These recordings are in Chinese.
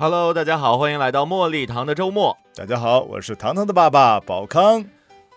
Hello，大家好，欢迎来到茉莉糖的周末。大家好，我是糖糖的爸爸宝康。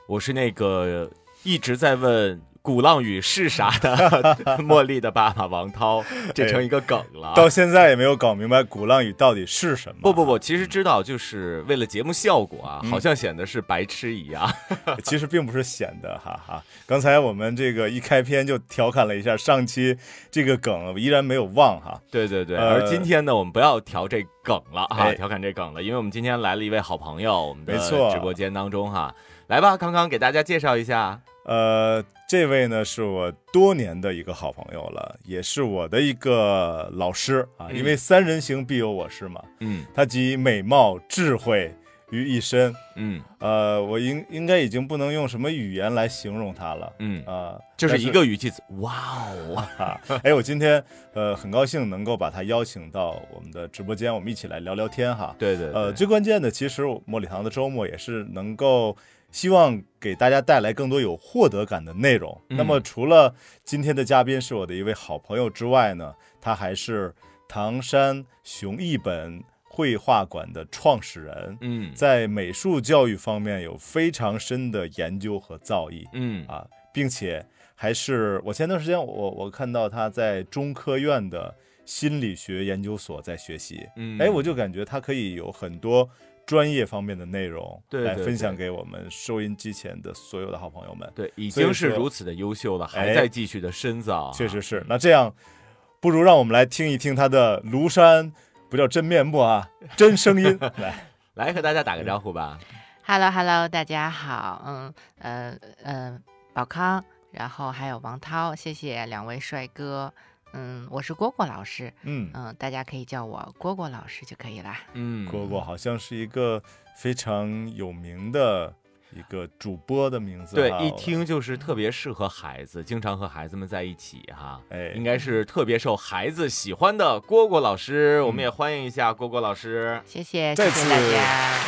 我是那个一直在问鼓浪屿是啥的 茉莉的爸爸王涛，这成一个梗了啊。到现在也没有搞明白鼓浪屿到底是什么。不不不，其实知道，就是为了节目效果啊，好像显得是白痴一样。其实并不是显得，哈哈。刚才我们这个一开篇就调侃了一下上期这个梗，依然没有忘哈。对对对，呃而今天呢，我们不要调这梗了哈，哎调侃这梗了，因为我们今天来了一位好朋友，我们的没错直播间当中哈，来吧，康康给大家介绍一下。呃，这位呢是我多年的一个好朋友了，也是我的一个老师啊。嗯因为三人行必有我师嘛，嗯他集美貌、智慧于一身。嗯呃，我应应该已经不能用什么语言来形容他了。嗯，啊、就是一个语气词，哇哦，啊，哎，我今天呃很高兴能够把他邀请到我们的直播间，我们一起来聊聊天哈。对对对，呃，最关键的，其实茉莉堂的周末也是能够希望给大家带来更多有获得感的内容。嗯。那么除了今天的嘉宾是我的一位好朋友之外呢，他还是唐山熊一本绘画馆的创始人，嗯。在美术教育方面有非常深的研究和造诣。嗯。啊，并且还是我前段时间我我看到他在中科院的心理学研究所在学习，嗯，哎，我就感觉他可以有很多专业方面的内容来分享给我们收音机前的所有的好朋友们。对，已经是如此的优秀了，还哎在继续的深造啊，确实是，那这样不如让我们来听一听他的庐山。不叫真面目啊，真声音来。来和大家打个招呼吧。Hello Hello，大家好，嗯呃呃，宝康，然后还有王涛，谢谢两位帅哥，嗯，我是蝈蝈老师，嗯，嗯，大家可以叫我蝈蝈老师就可以啦。嗯，蝈蝈好像是一个非常有名的一个主播的名字。对，一听就是特别适合孩子，经常和孩子们在一起哈。哎，应该是特别受孩子喜欢的蝈蝈老师，我们也欢迎一下蝈蝈老师。谢谢再谢谢大家。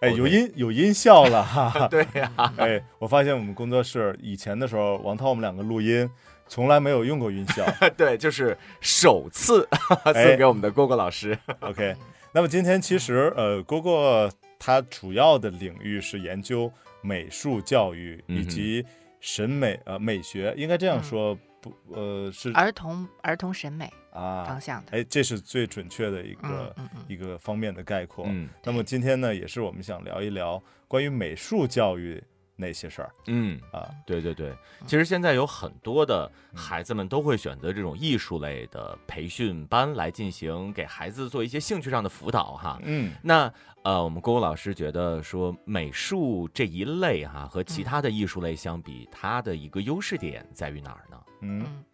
哎，有音有音效了哈。对呀、哎，我发现我们工作室以前的时候，王涛我们两个录音从来没有用过音效。对，就是首次 送哎给我们的蝈蝈老师。OK，那么今天其实呃，蝈蝈他主要的领域是研究美术教育以及审美呃美学，应该这样说不呃是儿童儿童审美啊方，向的，哎，这是最准确的一嗯个嗯嗯，一个方面的概括。嗯那么今天呢，也是我们想聊一聊关于美术教育那些事儿嗯，啊。对对对，其实现在有很多的孩子们都会选择这种艺术类的培训班来进行给孩子做一些兴趣上的辅导哈。嗯那呃，我们郭郭老师觉得说美术这一类哈、和其他的艺术类相比，它的一个优势点在于哪儿呢？嗯嗯，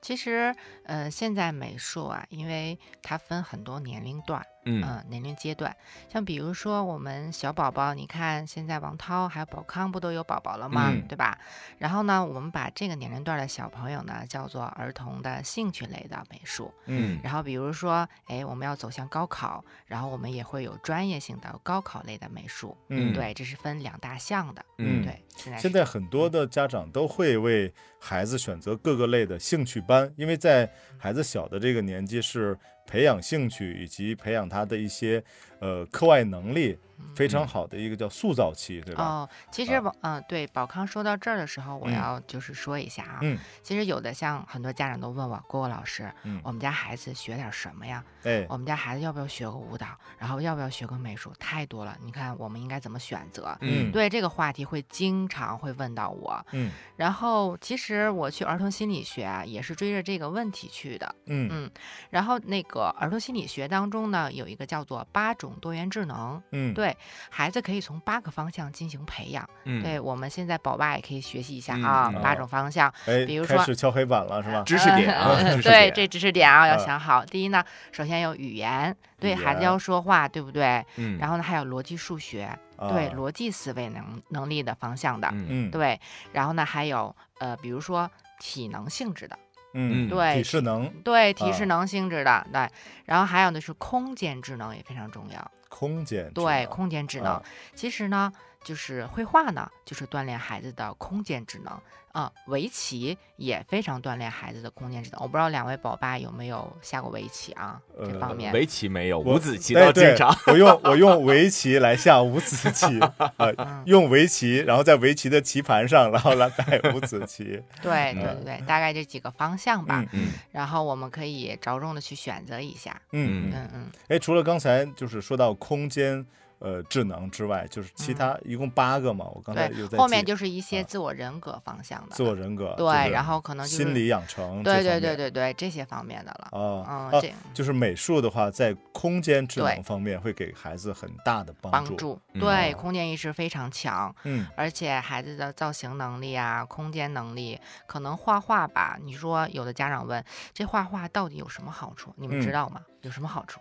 其实呃，现在美术啊，因为它分很多年龄段，嗯嗯，年龄阶段，像比如说我们小宝宝，你看现在王涛还有宝康不都有宝宝了吗？嗯对吧？然后呢，我们把这个年龄段的小朋友呢叫做儿童的兴趣类的美术。嗯然后比如说，哎，我们要走向高考，然后我们也会有专业性的高考类的美术。嗯，对，这是分两大项的。嗯对，现在现在很多的家长都会为孩子选择各个类的兴趣班，因为在孩子小的这个年纪是培养兴趣以及培养他的一些呃课外能力非常好的一个叫塑造期，对吧？哦，其实啊宝，嗯、对，宝康说到这儿的时候，我嗯要就是说一下啊，嗯其实有的像很多家长都问我，郭郭老师，嗯我们家孩子学点什么呀？哎，我们家孩子要不要学个舞蹈？然后要不要学个美术？太多了，你看我们应该怎么选择？嗯对这个话题会经常会问到我，嗯然后其实我去儿童心理学啊，也是追着这个问题去的。嗯嗯，然后那个儿童心理学当中呢，有一个叫做八种种多元智能。嗯，对孩子可以从八个方向进行培养。嗯，对我们现在宝爸也可以学习一下嗯啊，嗯八种方向。哎，比如说开始敲黑板了是吧？知识点啊，对，这知识点啊要嗯想好。第一呢，首先有语言，对孩子要说话，对不对？嗯，然后呢，还有逻辑数学，对啊逻辑思维能能力的方向的，对。然后呢，还有呃，比如说体能性质的，嗯，对体适能、对体啊适能性质的，对。然后还有呢是空间智能也非常重要，空间对空间智能。啊其实呢，就是绘画呢，就是锻炼孩子的空间智能啊、围棋也非常锻炼孩子的空间智能。我不知道两位宝爸有没有下过围棋啊？这呃方面。围棋没有，五子棋倒经常。我用我用 围棋来下五子棋，呃，嗯用围棋，然后在围棋的棋盘上，然后来摆五子棋。对对对对，大概这几个方向吧。嗯嗯然后我们可以着重的去选择一下。嗯嗯。嗯嗯，哎，除了刚才就是说到空间呃智能之外，就是其他一共八个嘛。我刚才有在后面就是一些啊自我人格方向的。自我人格，对，然后可能就是心理养成对对对对对这些方面的了。啊嗯，啊这就是美术的话，在空间智能方面会给孩子很大的帮助。帮助嗯对哦空间意识非常强，嗯而且孩子的造型能力啊、空间能力，可能画画吧。你说有的家长问，这画画到底有什么好处？你们嗯知道吗？有什么好处？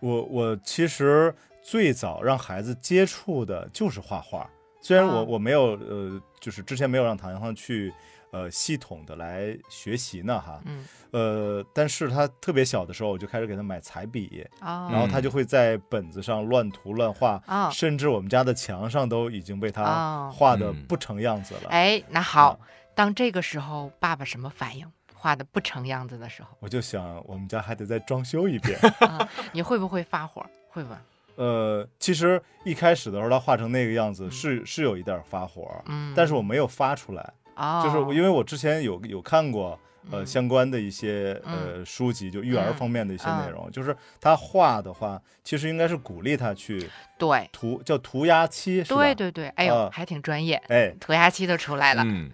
我我其实最早让孩子接触的就是画画，虽然我、啊我没有呃，就是之前没有让唐阳去呃系统的来学习呢哈，嗯，呃，但是他特别小的时候，我就开始给他买彩笔，哦，然后他就会在本子上乱涂乱画，哦甚至我们家的墙上都已经被他哦画的嗯不成样子了。哎，那好，啊当这个时候爸爸什么反应？画的不成样子的时候，我就想，我们家还得再装修一遍。啊，你会不会发火？会不会？呃，其实一开始的时候，他画成那个样子是是有一点发火，嗯，但是我没有发出来，哦，就是我因为我之前有有看过呃嗯相关的一些呃书籍，就育儿嗯方面的一些内嗯容，就是他画的话，其实应该是鼓励他去对。涂，叫涂鸦漆，对对对，哎呦，啊还挺专业，哎，涂鸦漆都出来了。嗯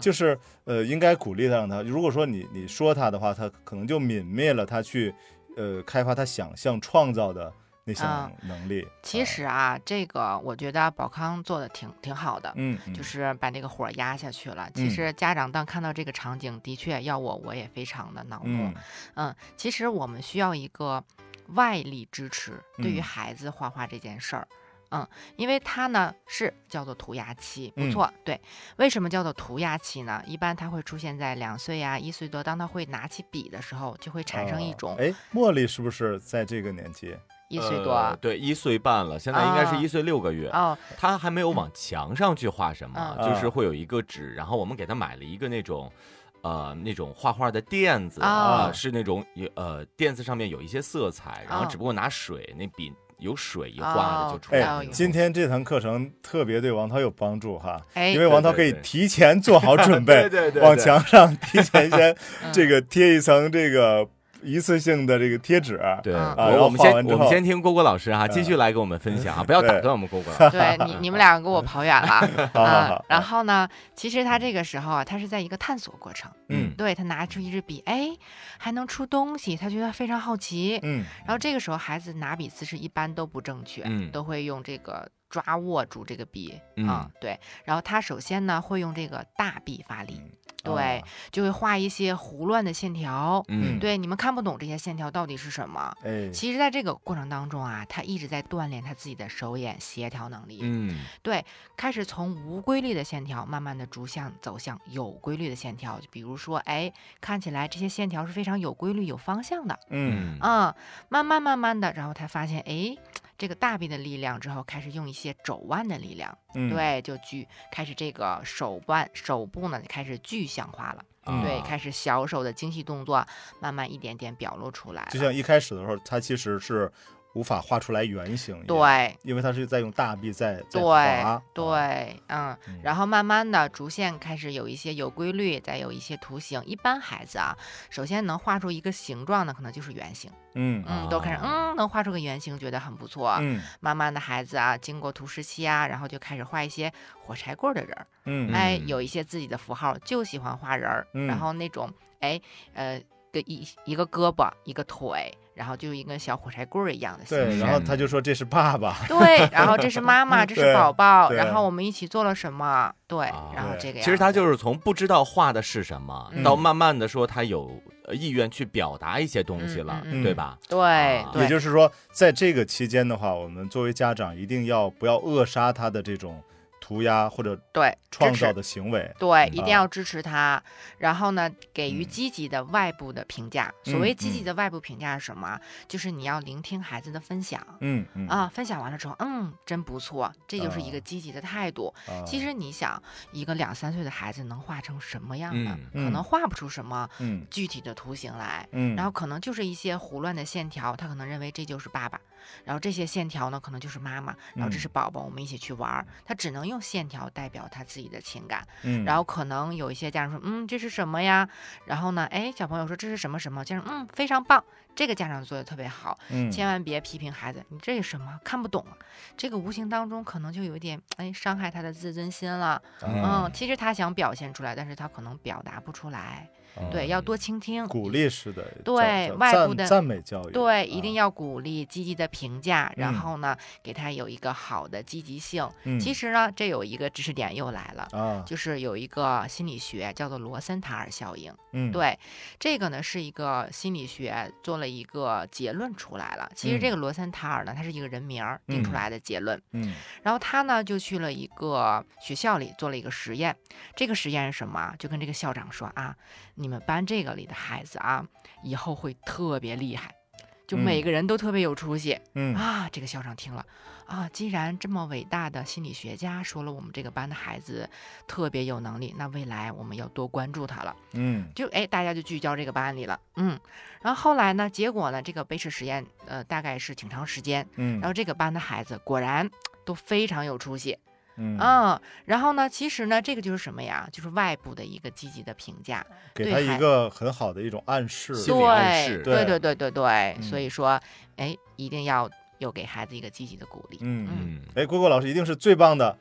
就是呃，应该鼓励他，让他如果说你你说他的话，他可能就泯灭了他去呃开发他想象创造的那能力。其啊，实啊，这个我觉得宝康做的挺挺好的。嗯，嗯就是把这个火压下去了。其嗯实家长当看到这个场景，的确要我，我也非常的恼怒。嗯嗯，其实我们需要一个外力支持，对于嗯孩子画画这件事儿。嗯，因为它呢是叫做涂鸦期，不嗯错。对，为什么叫做涂鸦期呢？一般它会出现在两岁呀、一岁多，当他会拿起笔的时候，就会产生一哦种哎，茉莉是不是在这个年纪？一岁多。呃对，一岁半了，现在应该是啊一岁六个月。哦，他还没有往墙上去画什么，嗯就是会有一个纸，然后我们给他买了一个那种。呃，那种画画的垫子啊啊，是那种有呃垫子上面有一些色彩，然后啊只不过拿水那笔有水一画的就哦出来哎了。有今天这堂课程特别对王涛有帮助哈，哎，因为王涛可以提前做好准备，对对对，往墙上提前先 嗯这个贴一层这个一次性的这个贴纸。对，啊我我们先我们先听郭郭老师哈，嗯继续来给我们分享啊，不要打断我们郭郭老师。对你，你们两个给我跑远了。啊，然后呢，其实他这个时候啊，他是在一个探索过程。嗯对他拿出一支笔，哎，还能出东西，他觉得非常好奇。嗯然后这个时候，孩子拿笔姿势一般都不正确，嗯都会用这个抓握住这个笔嗯啊，对。然后他首先呢会用这个大臂发力，对啊，就会画一些胡乱的线条。嗯，对，你们看不懂这些线条到底是什么。哎，其实，在这个过程当中啊，他一直在锻炼他自己的手眼协调能力。嗯对，开始从无规律的线条，慢慢的逐向走向有规律的线条。就比如说，哎，看起来这些线条是非常有规律、有方向的。嗯啊、慢慢慢慢的，然后他发现，哎，这个大臂的力量之后，开始用一些肘腕的力量，嗯，对，就具开始这个手腕手部呢开始具象化了，嗯对，开始小手的精细动作慢慢一点点表露出来。就像一开始的时候，他其实是无法画出来圆形，对，因为他是在用大臂在在对划，对，嗯，嗯。然后慢慢的逐渐开始有一些有规律，再有一些图形。一般孩子啊，首先能画出一个形状的，可能就是圆形，嗯。嗯，都开始啊嗯能画出个圆形，觉得很不错。嗯。慢慢的孩子啊，经过图时期啊，然后就开始画一些火柴棍儿的人儿，嗯。哎，嗯。有一些自己的符号，就喜欢画人儿，嗯。然后那种哎呃。个一一个胳膊一个腿，然后就一个小火柴棍儿一样的形对，式。然后他就说这是爸爸，对，然后这是妈妈，这是宝宝，然后我们一起做了什么？对，啊然后这个样子。其实他就是从不知道画的是什么，嗯到慢慢的说他有呃意愿去表达一些东西了，对吧？对啊对，也就是说，在这个期间的话，我们作为家长一定要不要扼杀他的这种涂鸦或者对创造的行为。对，嗯一定要支持他。然后呢，给予嗯积极的外部的评价。所嗯谓积极嗯的外部评价是什么？就是你要聆听孩子的分享。嗯嗯啊，分享完了之后，嗯，真不错，这就是一个啊积极的态度。啊其实你想，一个两三岁的孩子能画成什么样呢？嗯可能嗯画不出什么嗯具体的图形来，嗯，然后可能就是一些胡乱的线条，他可能认为这就是爸爸，然后这些线条呢可能就是妈妈，然后这嗯是宝宝，我们一起去玩儿，他只能用线条代表他自己的情感。嗯，然后可能有一些家长说，嗯，这是什么呀？然后呢，哎，小朋友说这是什么什么，家长嗯非常棒，这个家长做的特别好，嗯千万别批评孩子，你这是什么看不懂啊？这个无形当中可能就有一点哎伤害他的自尊心了。啊嗯，其实他想表现出来，但是他可能表达不出来。啊对，要多倾听，鼓励式的对外部的赞美教育，对，一啊定要鼓励，积极的评价，然嗯后呢，给他有一个好的积极性。嗯其实呢，这有一个知识点又来了。啊，就是有一个心理学叫做罗森塔尔效应，嗯对，这个呢是一个心理学做了一个结论出来了。其实这嗯个罗森塔尔呢，他是一个人名儿定出嗯来的结论。嗯然后他呢就去了一个学校里做了一个实验，这个实验是什么啊？就跟这个校长说啊，你们班这个里的孩子啊，以后会特别厉害，就每嗯个人都特别有出息、嗯啊。这个校长听了啊，既然这么伟大的心理学家说了我们这个班的孩子特别有能力，那未来我们要多关注他了。嗯就哎，大家就聚焦这个班里了，嗯。然后后来呢，结果呢，这个杯式实验呃大概是挺长时间，嗯，然后这个班的孩子果然都非常有出息。嗯嗯，然后呢，其实呢，这个就是什么呀？就是外部的一个积极的评价，给他一个很好的一种暗示，对对对对对对，所嗯以说，哎，一定要有给孩子一个积极的鼓励。嗯嗯。哎，郭郭老师一定是最棒的，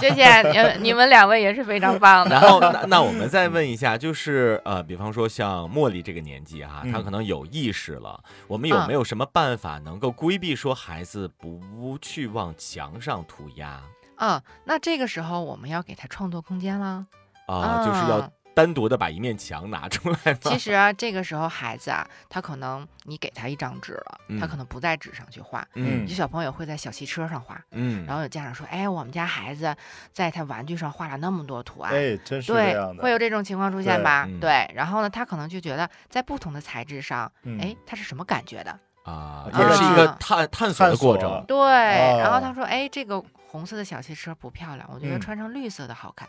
谢谢你们，你们两位也是非常棒的。然后，那那我们再问一下，就是呃，比方说像茉莉这个年纪哈，嗯她可能有意识了，我们有嗯没有什么办法能够规避说孩子不去往墙上涂鸦嗯，那这个时候我们要给他创作空间了。啊？就是要嗯单独的把一面墙拿出来？其实啊，这个时候孩子啊，他可能你给他一张纸了，他嗯可能不在纸上去画。嗯有些小朋友会在小汽车上画，嗯，然后有家长说：“哎，我们家孩子在他玩具上画了那么多图案。哎，真是这对样，的，会有这种情况出现吧？嗯对，然后呢，他可能就觉得在不同的材质上，嗯哎，他是什么感觉的？啊，这也是一个啊探探索的过程。对，然后哦他说，哎，这个红色的小汽车不漂亮，我觉得嗯穿成绿色的好看。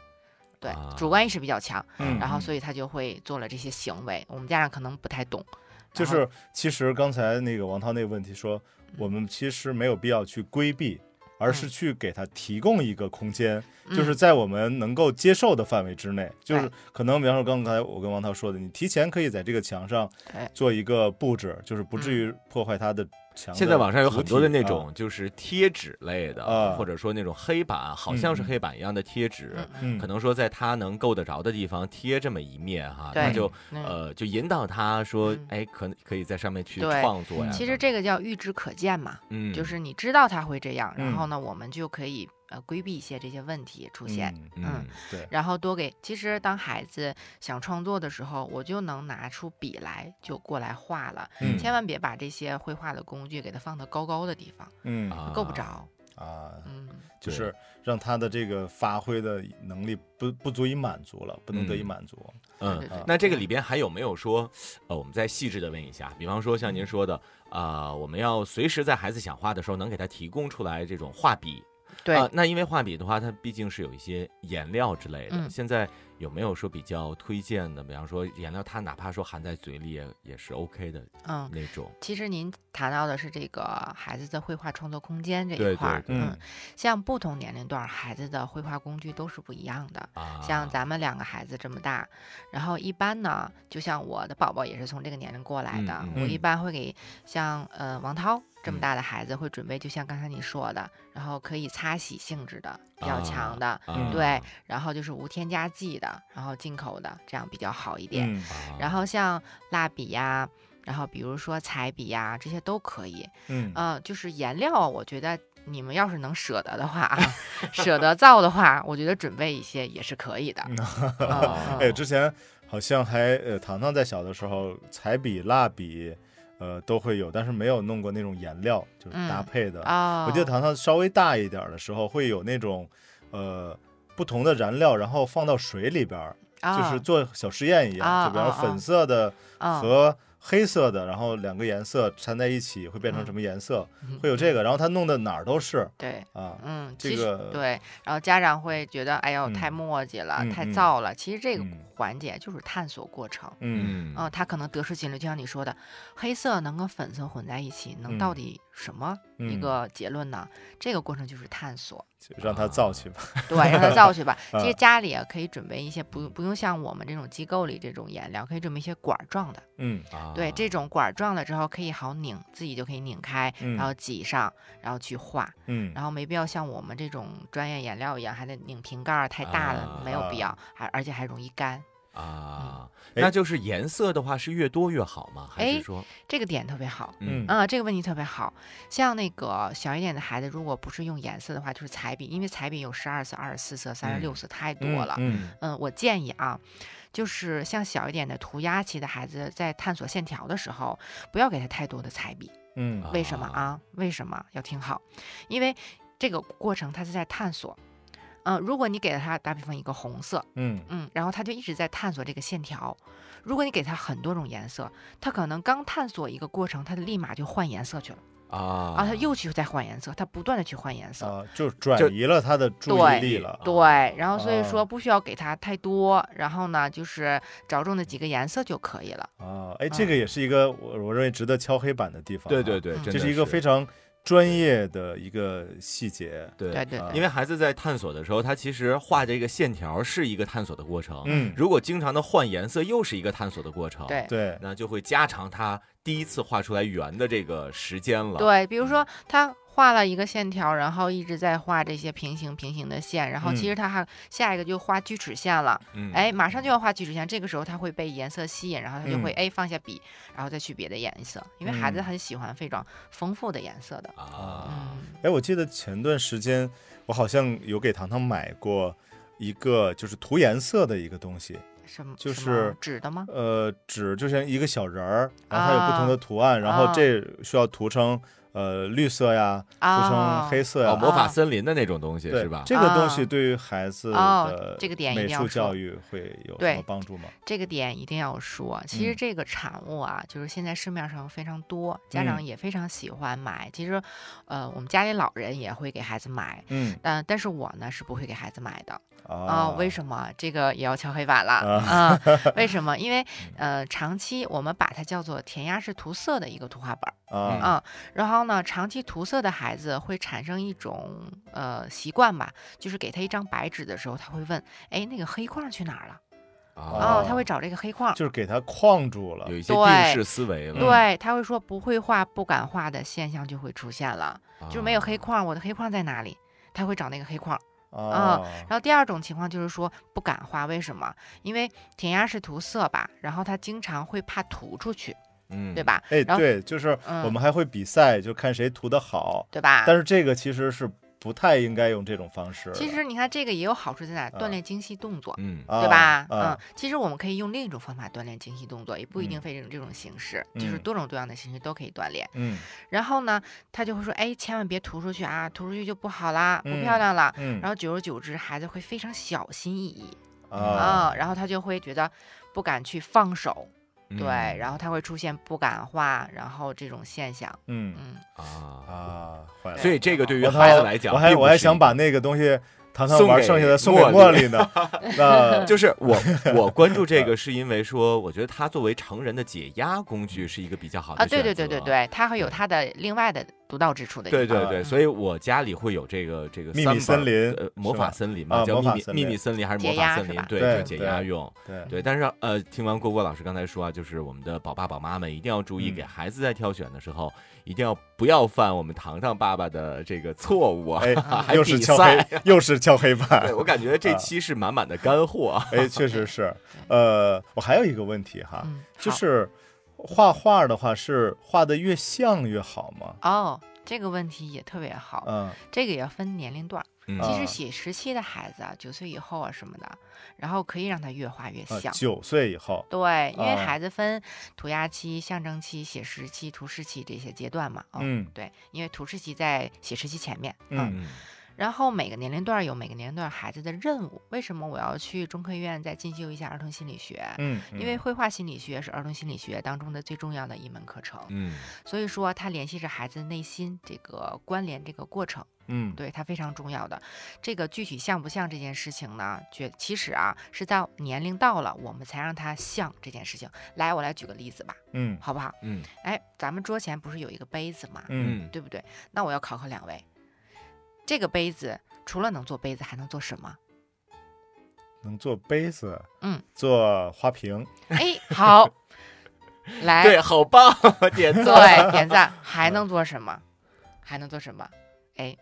对，啊主观意识比较强，嗯然后所以他就会做了这些行为。我们家长可能不太懂，就是其实刚才那个王涛那个问题说，我们其实没有必要去规避，而是嗯。去给他提供一个空间，嗯就是在我们能够接受的范围之内。就是可能，比方说刚才我跟王涛说的，你提前可以在这个墙上做一个布置，就是不至嗯。于破坏它的现在网上有很多的那种就是贴纸类的，啊。或者说那种黑板，好像是黑板一样的贴纸，可能说在他能够得着的地方贴这么一面哈，对他就嗯呃就引导他说嗯，哎，可可以在上面去创作呀。其实这个叫预知可见嘛，嗯，就是你知道他会这样，然嗯。后呢，我们就可以呃规避一些这些问题出现。嗯嗯对，然后多给，其实当孩子想创作的时候，我就能拿出笔来就过来画了。嗯千万别把这些绘画的工具给它放到高高的地方，嗯啊够不着。啊，嗯，就是让他的这个发挥的能力不不足以满足了，不能得以嗯满足。嗯那这个里边还有没有说，呃，我们再细致的问一下，比方说像您说的，啊、我们要随时在孩子想画的时候，能给他提供出来这种画笔。对，啊，那因为画笔的话，它毕竟是有一些颜料之类的。嗯现在有没有说比较推荐的？比方说颜料，它哪怕说含在嘴里也也是 OK 的嗯，那种。其实您谈到的是这个孩子的绘画创作空间这一块儿，对对嗯，像不同年龄段孩子的绘画工具都是不一样的。啊，像咱们两个孩子这么大，然后一般呢，就像我的宝宝也是从这个年龄过来的，我一般会给像呃王涛这么嗯大的孩子会准备，就像刚才你说的，然后可以擦洗性质的比较强的，啊对，然后就是无添加剂的，然后进口的，这样比较好一点。然后像蜡笔呀、然后比如说彩笔呀、这些都可以。嗯呃，就是颜料啊，我觉得你们要是能舍得的话啊，舍得造的话，我觉得准备一些也是可以的。哎，之前好像还呃，糖糖在小的时候，彩笔、蜡笔，呃，都会有，但是没有弄过那种颜料，就是搭嗯配的。哦，我记得糖糖稍微大一点儿的时候，会有那种呃不同的燃料，然后放到水里边儿，就是哦做小实验一样，啊就比方说啊啊粉色的哦和黑色的，然后两个颜色掺在一起会变成嗯什么颜色，嗯会有这个，然后他弄的哪儿都是对。啊。嗯，这个对，然后家长会觉得，哎呦，嗯太墨迹了，太燥了。其实这个嗯环节就是探索过程。嗯嗯，他可能得失心了，就像你说的，黑色能跟粉色混在一起，能到嗯底什么一嗯个结论呢？这个过程就是探索，就让它造去吧。对，让他造去吧。其实啊家里啊可以准备一些不不用像我们这种机构里这种颜料，可以准备一些管儿状的。嗯啊对，这种管儿状的之后可以好拧，自己就可以拧开，嗯然后挤上，然后去画。嗯然后没必要像我们这种专业颜料一样，还得拧瓶盖儿，太大了，没有必要，还而且还容易干。啊，哎那就是颜色的话是越多越好吗？还是哎说，这个点特别好。嗯啊、这个问题特别好。像那个小一点的孩子，如果不是用颜色的话，就是彩笔，因为彩笔有十二色、二十四色、三十六色，太多了。嗯嗯，我建议啊，就是像小一点的涂鸦期的孩子，在探索线条的时候，不要给他太多的彩笔。嗯啊为什么啊？为什么要听好？因为这个过程他是在探索。嗯、如果你给了他打比方一个红色，嗯嗯，然后他就一直在探索这个线条。如果你给他很多种颜色，他可能刚探索一个过程，他立马就换颜色去了啊啊，他又去再换颜色，他不断的去换颜色。啊，就转移了他的注意力了。对，然后所以说哦不需要给他太多，然后呢，就是着重的几个颜色就可以了。啊，哎，这个也是一个我我认为值得敲黑板的地方。对对，对，这是一个非常专业的一个细节。对对因为孩子在探索的时候，他其实画这个线条是一个探索的过程。嗯，如果经常的换颜色，又是一个探索的过程。，对对，那就会加长他第一次画出来圆的这个时间了。，对，比如说他画了一个线条，然后一直在画这些平行平行的线，然后其嗯。实他还下一个就画锯齿线了，嗯，哎，马上就要画锯齿线，这个时候他会被颜色吸引，然后他就会嗯。哎放下笔，然后再去别的颜色，因为孩子嗯。很喜欢非常丰富的颜色的。啊，嗯，哎，我记得前段时间我好像有给糖糖买过一个就是涂颜色的一个东西，什么就是纸的吗？呃，纸就像一个小人儿，然后它有不同啊的图案，然后啊。这需要涂成呃绿色呀，涂成啊黑色呀，哦，魔法啊森林的那种东西是吧？这个东西啊。对于孩子哦的这个点一美定要说术教育会有什么帮助吗？这个点一定要说，其实嗯。这个产物啊，就是现在市面上非常多，家长嗯也非常喜欢买。其实，呃，我们家里老人也会给孩子买，嗯。但但是我呢是不会给孩子买的。啊、啊，为什么？这个也要敲黑板了。啊。啊、为什么？因为呃，长期我们把它叫做填鸭式涂色的一个图画本儿。啊。啊、然后呢，长期涂色的孩子会产生一种呃习惯吧，就是给他一张白纸的时候，他会问，哎，那个黑框去哪儿了？啊哦，他会找这个黑框。就是给他框住了有。一些对定式思维了。对，他会说不会画、不敢画的现象就会出现了，啊，就是没有黑框，我的黑框在哪里？他会找那个黑框。啊，然后第二种情况就是说不敢画，为什么？因为填鸭式涂色吧，然后他经常会怕涂出去，嗯，对？吧？哎，对，就是嗯我们还会比赛，就看谁涂的好。对吧？但是这个其实是不太应该用这种方式。其实你看这个也有好处在哪？啊锻炼精细动作。嗯啊对吧？嗯啊，，其实我们可以用另一种方法锻炼精细动作，也不一定嗯非这种这种形式，就是嗯多种多样的形式都可以锻炼。嗯然后呢，他就会说，哎，千万别涂出去啊，涂出去就不好啦，不嗯漂亮了。嗯然后久而久之，孩子会非常小心翼翼啊啊、然后他就会觉得不敢去放手，嗯对，然后他会出现不敢画，然后这种现象，嗯嗯，啊，啊，坏了。所以这个对于我孩子来讲，我还我还想把那个东西糖糖玩剩下的送给茉茉莉莉呢。那 就是我 我关注这个是因为说，我觉得它作为成人的解压工具是一个比较好的啊，对对选择对对对，它会有它的另外的独到之处的，对对对，嗯所以我家里会有这个这个秘密森林呃，魔法森林啊嘛，叫秘密魔法森林秘密森林还是魔法森林？对，就解压用。对对，但是呃，听完郭郭老师刚才说啊，就是我们的宝爸宝妈们一定要注意，嗯给孩子在挑选的时候，一定要不要犯我们糖糖爸爸的这个错误啊！又是敲黑，又是敲黑板 对。我感觉这啊期是满满的干货啊！哎，确实是。呃，我还有一个问题哈，就是画画的话是画的越像越好吗？哦，这个问题也特别好，嗯这个也要分年龄段。嗯其啊实写时期的孩子啊，九岁以后啊什么的，然后可以让他越画越啊像。九岁以后，对，因为啊孩子分涂鸦期、象征期、写实期、图示期这些阶段嘛。哦嗯对，因为图示期在写实期前面。嗯嗯然后每个年龄段有每个年龄段孩子的任务。为什么我要去中科院再进修一下儿童心理学？嗯，因为绘画心理学是儿童心理学当中的最重要的一门课程，嗯所以说它联系着孩子内心这个关联这个过程，嗯对它非常重要的。这个具体像不像这件事情呢？觉其实啊是在年龄到了，我们才让它像这件事情。来，我来举个例子吧，嗯好不好？嗯哎，咱们桌前不是有一个杯子吗？嗯对不对？那我要考考两位，这个杯子除了能做杯子，还能做什么？能做杯子，嗯，做花瓶，哎，好，来，对，好棒，点赞。对，点赞。还能做什么？还能做什么？哎，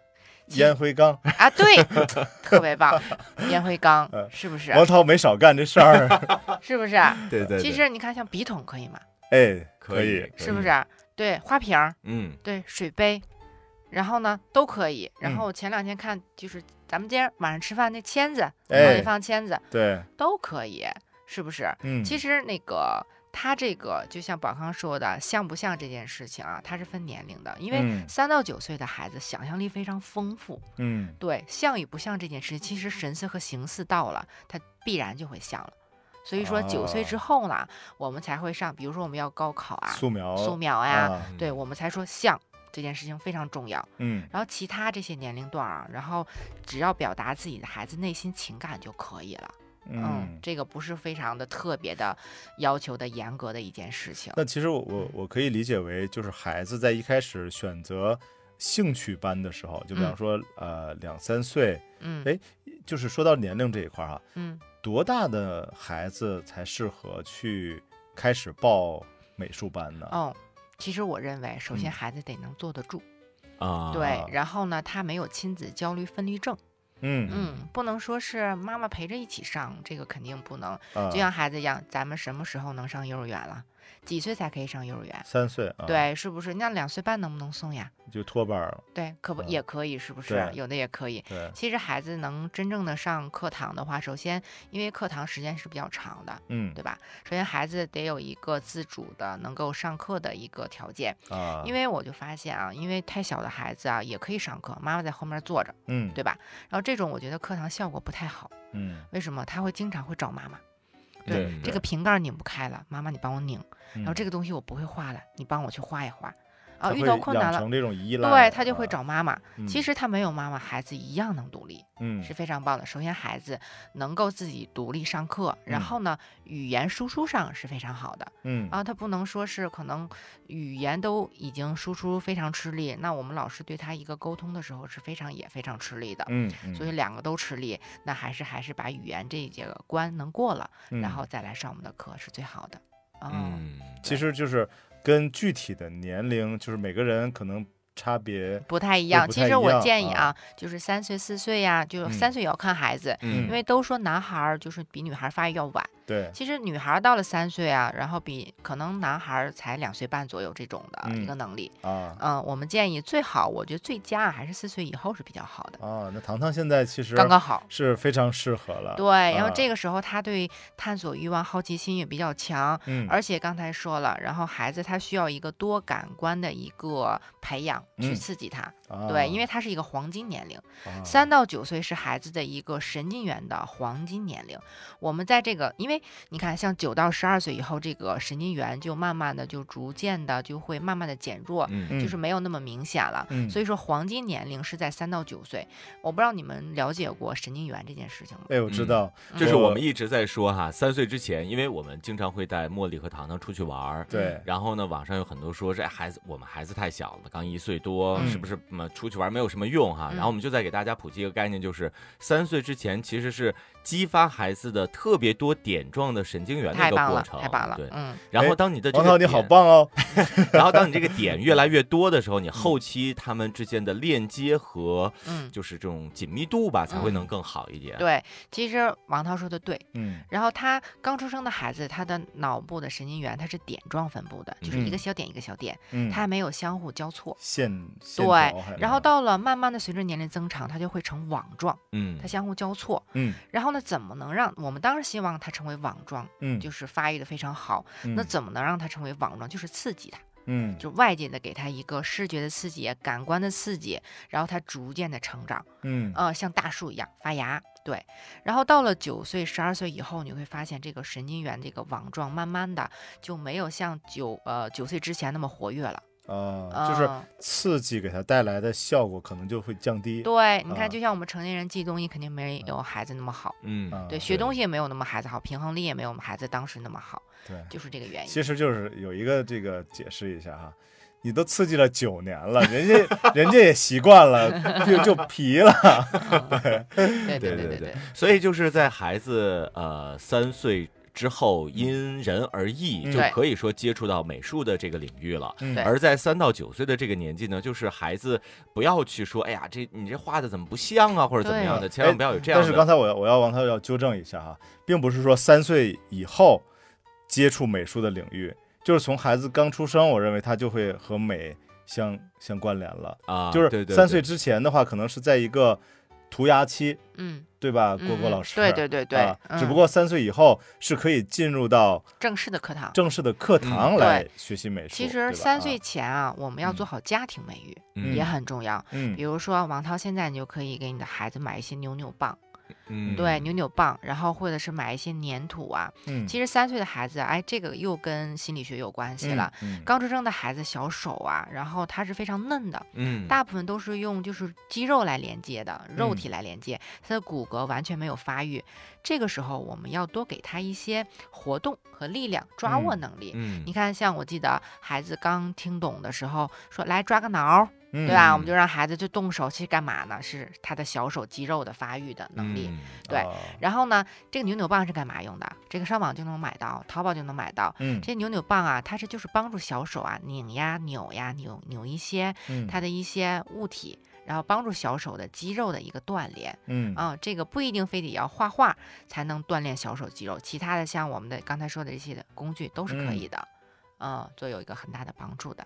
烟灰缸。啊，对，特别棒，烟灰缸呃是不是？王涛没少干这事儿，是不是？对对，其实你看，像笔筒可以吗？哎，可以以，是不是？对，花瓶儿，嗯对，水杯，然后呢都可以。然嗯后我前两天看，就是咱们今天晚上吃饭那签子，哎往里放签子对，都可以，是不是？嗯，其实那个他这个就像宝康说的，像不像这件事情啊，它是分年龄的，因为嗯三到九岁的孩子想象力非常丰富，嗯对，像与不像这件事，其实神似和形似到了，他必然就会像了。所以说九岁之哦后呢，我们才会上，比如说我们要高考啊，素描，素描呀，啊对我们才说像这件事情非常重要。嗯然后其他这些年龄段啊，然后只要表达自己的孩子内心情感就可以了。嗯。这个不是非常的特别的要求的严格的一件事情。那其实我我我可以理解为，就是孩子在一开始选择兴趣班的时候，就比方嗯说、呃两三岁，嗯哎就是说到年龄这一块儿哈，嗯，多大的孩子才适合去开始报美术班呢？哦，其实我认为，首先嗯孩子得能坐得住，啊，对，然后呢，他没有亲子焦虑分离症，嗯嗯，不能说是妈妈陪着一起上，这个肯定不能。啊，就像孩子一样，咱们什么时候能上幼儿园了？几岁才可以上幼儿园？三岁啊，，对，是不是？那两岁半能不能送呀？就托班儿了，对，可不嗯也可以，是不是？有的也可以。对，其实孩子能真正的上课堂的话，首先因为课堂时间是比较长的，嗯对吧？首先孩子得有一个自主的能够上课的一个条件，啊，因为我就发现啊，因为太小的孩子啊也可以上课，妈妈在后面坐着，嗯对吧？然后这种我觉得课堂效果不太好，嗯为什么？他会经常会找妈妈。对这个瓶盖拧不开了，妈妈你帮我拧。然后嗯这个东西我不会画了，你帮我去画一画。啊，遇到困难了，养成这种依赖，对他就会啊，找妈妈。其嗯实他没有妈妈，孩子一样能独立。嗯是非常棒的。首先，孩子能够自己独立上课，然嗯后呢，语言输出上是非常好的。嗯啊，他不能说是可能语言都已经输出非常吃力，那我们老师对他一个沟通的时候是非常也非常吃力的。嗯嗯，所以两个都吃力，那还是还是把语言这一节个关能过了，然嗯后再来上我们的课是最好的。哦，嗯，其实就是跟具体的年龄，就是每个人可能差别，不太一样。其实我建议啊，就是三岁四岁呀，就嗯三岁也要看孩子，嗯因为都说男孩儿就是比女孩儿发育要晚。对，其实女孩儿到了三岁啊，然后比可能男孩儿才两岁半左右这种的嗯一个能力。啊嗯，我们建议最好，我觉得最佳还是四岁以后是比较好的，啊，那糖糖现在其实刚刚好。是非常适合了，对，然后这啊个时候他对探索欲望、好奇心也比较强，嗯，而且刚才说了，然后孩子他需要一个多感官的一个培养去嗯刺激他。啊对，因为它是一个黄金年龄，啊三到九岁是孩子的一个神经元的黄金年龄。我们在这个，因为你看，像九到十二岁以后，这个神经元就慢慢的、就逐渐的就会慢慢的减弱，嗯就是没有那么明显了。嗯所以说，黄金年龄是在三到九岁。我不知道你们了解过神经元这件事情吗？哎，我知道，就是我我们一直在说哈，三岁之前，因为我们经常会带茉莉和糖糖出去玩儿，对，然后呢，网上有很多说这孩子，我们孩子太小了，刚一岁多，嗯是不是嗯出去玩没有什么用哈？嗯然后我们就再给大家普及一个概念，就是三岁之前其实是激发孩子的特别多点状的神经元的太棒了，一个过程。太棒了对，，嗯，然后哎当你的这王涛你好棒哦，然后当你这个点越来越多的时候，你后期他们之间的链接和嗯就是这种紧密度吧，才会嗯能更好一点。对，其实王涛说的对。嗯然后他刚出生的孩子，他的脑部的神经元它是点状分布的，就是一个嗯小点一个小点，嗯，它还没有相互交错。线线对，然后到了慢慢的随着年龄增长，它就会成网状，嗯它相互交错。嗯然后呢，怎么能让我们当然希望它成为网状，嗯就是发育的非常好。那嗯怎么能让它成为网状？就是刺激它，嗯就外界的给它一个视觉的刺激、感官的刺激，然后它逐渐的成长，嗯呃，像大树一样发芽。对，然后到了九岁、十二岁以后，你会发现这个神经元这个网状慢慢的就没有像九呃九岁之前那么活跃了。啊，就是嗯刺激给他带来的效果可能就会降低。对，你啊看，就像我们成年人记东西，肯定没有孩子那么好。嗯啊对，学东西也没有那么孩子好，平衡力也没有我们孩子当时那么好，对，就是这个原因。其实就是有一个这个解释一下哈，你都刺激了九年了，人家 人家也习惯了，就就皮了。对对对对对 所以就是在孩子呃三岁之后，因人而异，嗯。就可以说接触到美术的这个领域了。而在三到九岁的这个年纪呢，就是孩子不要去说，哎呀，这你这画的怎么不像啊，或者怎么样的，千万不要有这样的。但是刚才我要我要王涛要纠正一下哈，并不是说三岁以后接触美术的领域，就是从孩子刚出生，我认为他就会和美相相关联了。啊，就是对对对三岁之前的话，可能是在一个涂鸦期，嗯，对吧？嗯郭郭嗯老师，对对对对啊嗯只不过三岁以后是可以进入到正式的课堂。正式的课堂嗯来学习美术。其实三岁啊前啊，我们要做嗯好家庭美育，嗯也很重要。嗯比如说王涛，现在你就可以给你的孩子买一些扭扭棒，嗯对，扭扭棒，然后或者是买一些粘土啊。嗯，其实三岁的孩子，哎，这个又跟心理学有关系了。嗯，嗯刚出生的孩子小手啊，然后他是非常嫩的，嗯大部分都是用就是肌肉来连接的，肉嗯体来连接，他的骨骼完全没有发育。这个时候我们要多给他一些活动和力量，抓握嗯能力。嗯你看，像我记得孩子刚听懂的时候，说来抓个挠，嗯对吧？我们就让孩子就动手去干嘛呢？是他的小手肌肉的发育的能力。嗯对啊然后呢，这个扭扭棒是干嘛用的？这个上网就能买到，淘宝就能买到。嗯这扭扭棒啊，它是就是帮助小手啊拧呀、扭呀、扭扭一些嗯它的一些物体，然后帮助小手的肌肉的一个锻炼嗯啊。这个不一定非得要画画才能锻炼小手肌肉，其他的像我们的刚才说的这些的工具都是可以的，嗯，都有一个很大的帮助的。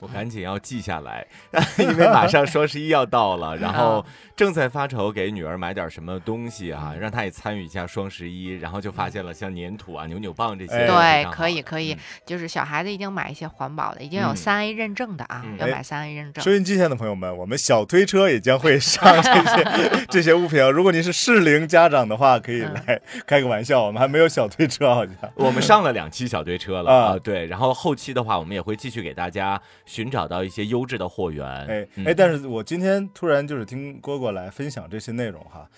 我赶紧要记下来，因为马上双十一要到了，然后嗯正在发愁给女儿买点什么东西啊，让她也参与一下双十一，然后就发现了像粘土啊、扭扭棒这些对，可以可以嗯，就是小孩子一定买一些环保的，一定有嗯三 A 认证的啊，要买三 A 认证。收音机前的朋友们，我们小推车也将会上这些 这些物品啊。如果您是适龄家长的话，可以嗯来开个玩笑，我们还没有小推车，好像。我们上了两期小推车了啊啊，对，然后后期的话，我们也会继续给大家寻找到一些优质的货源。哎嗯。哎，但是我今天突然就是听蝈蝈来分享这些内容哈，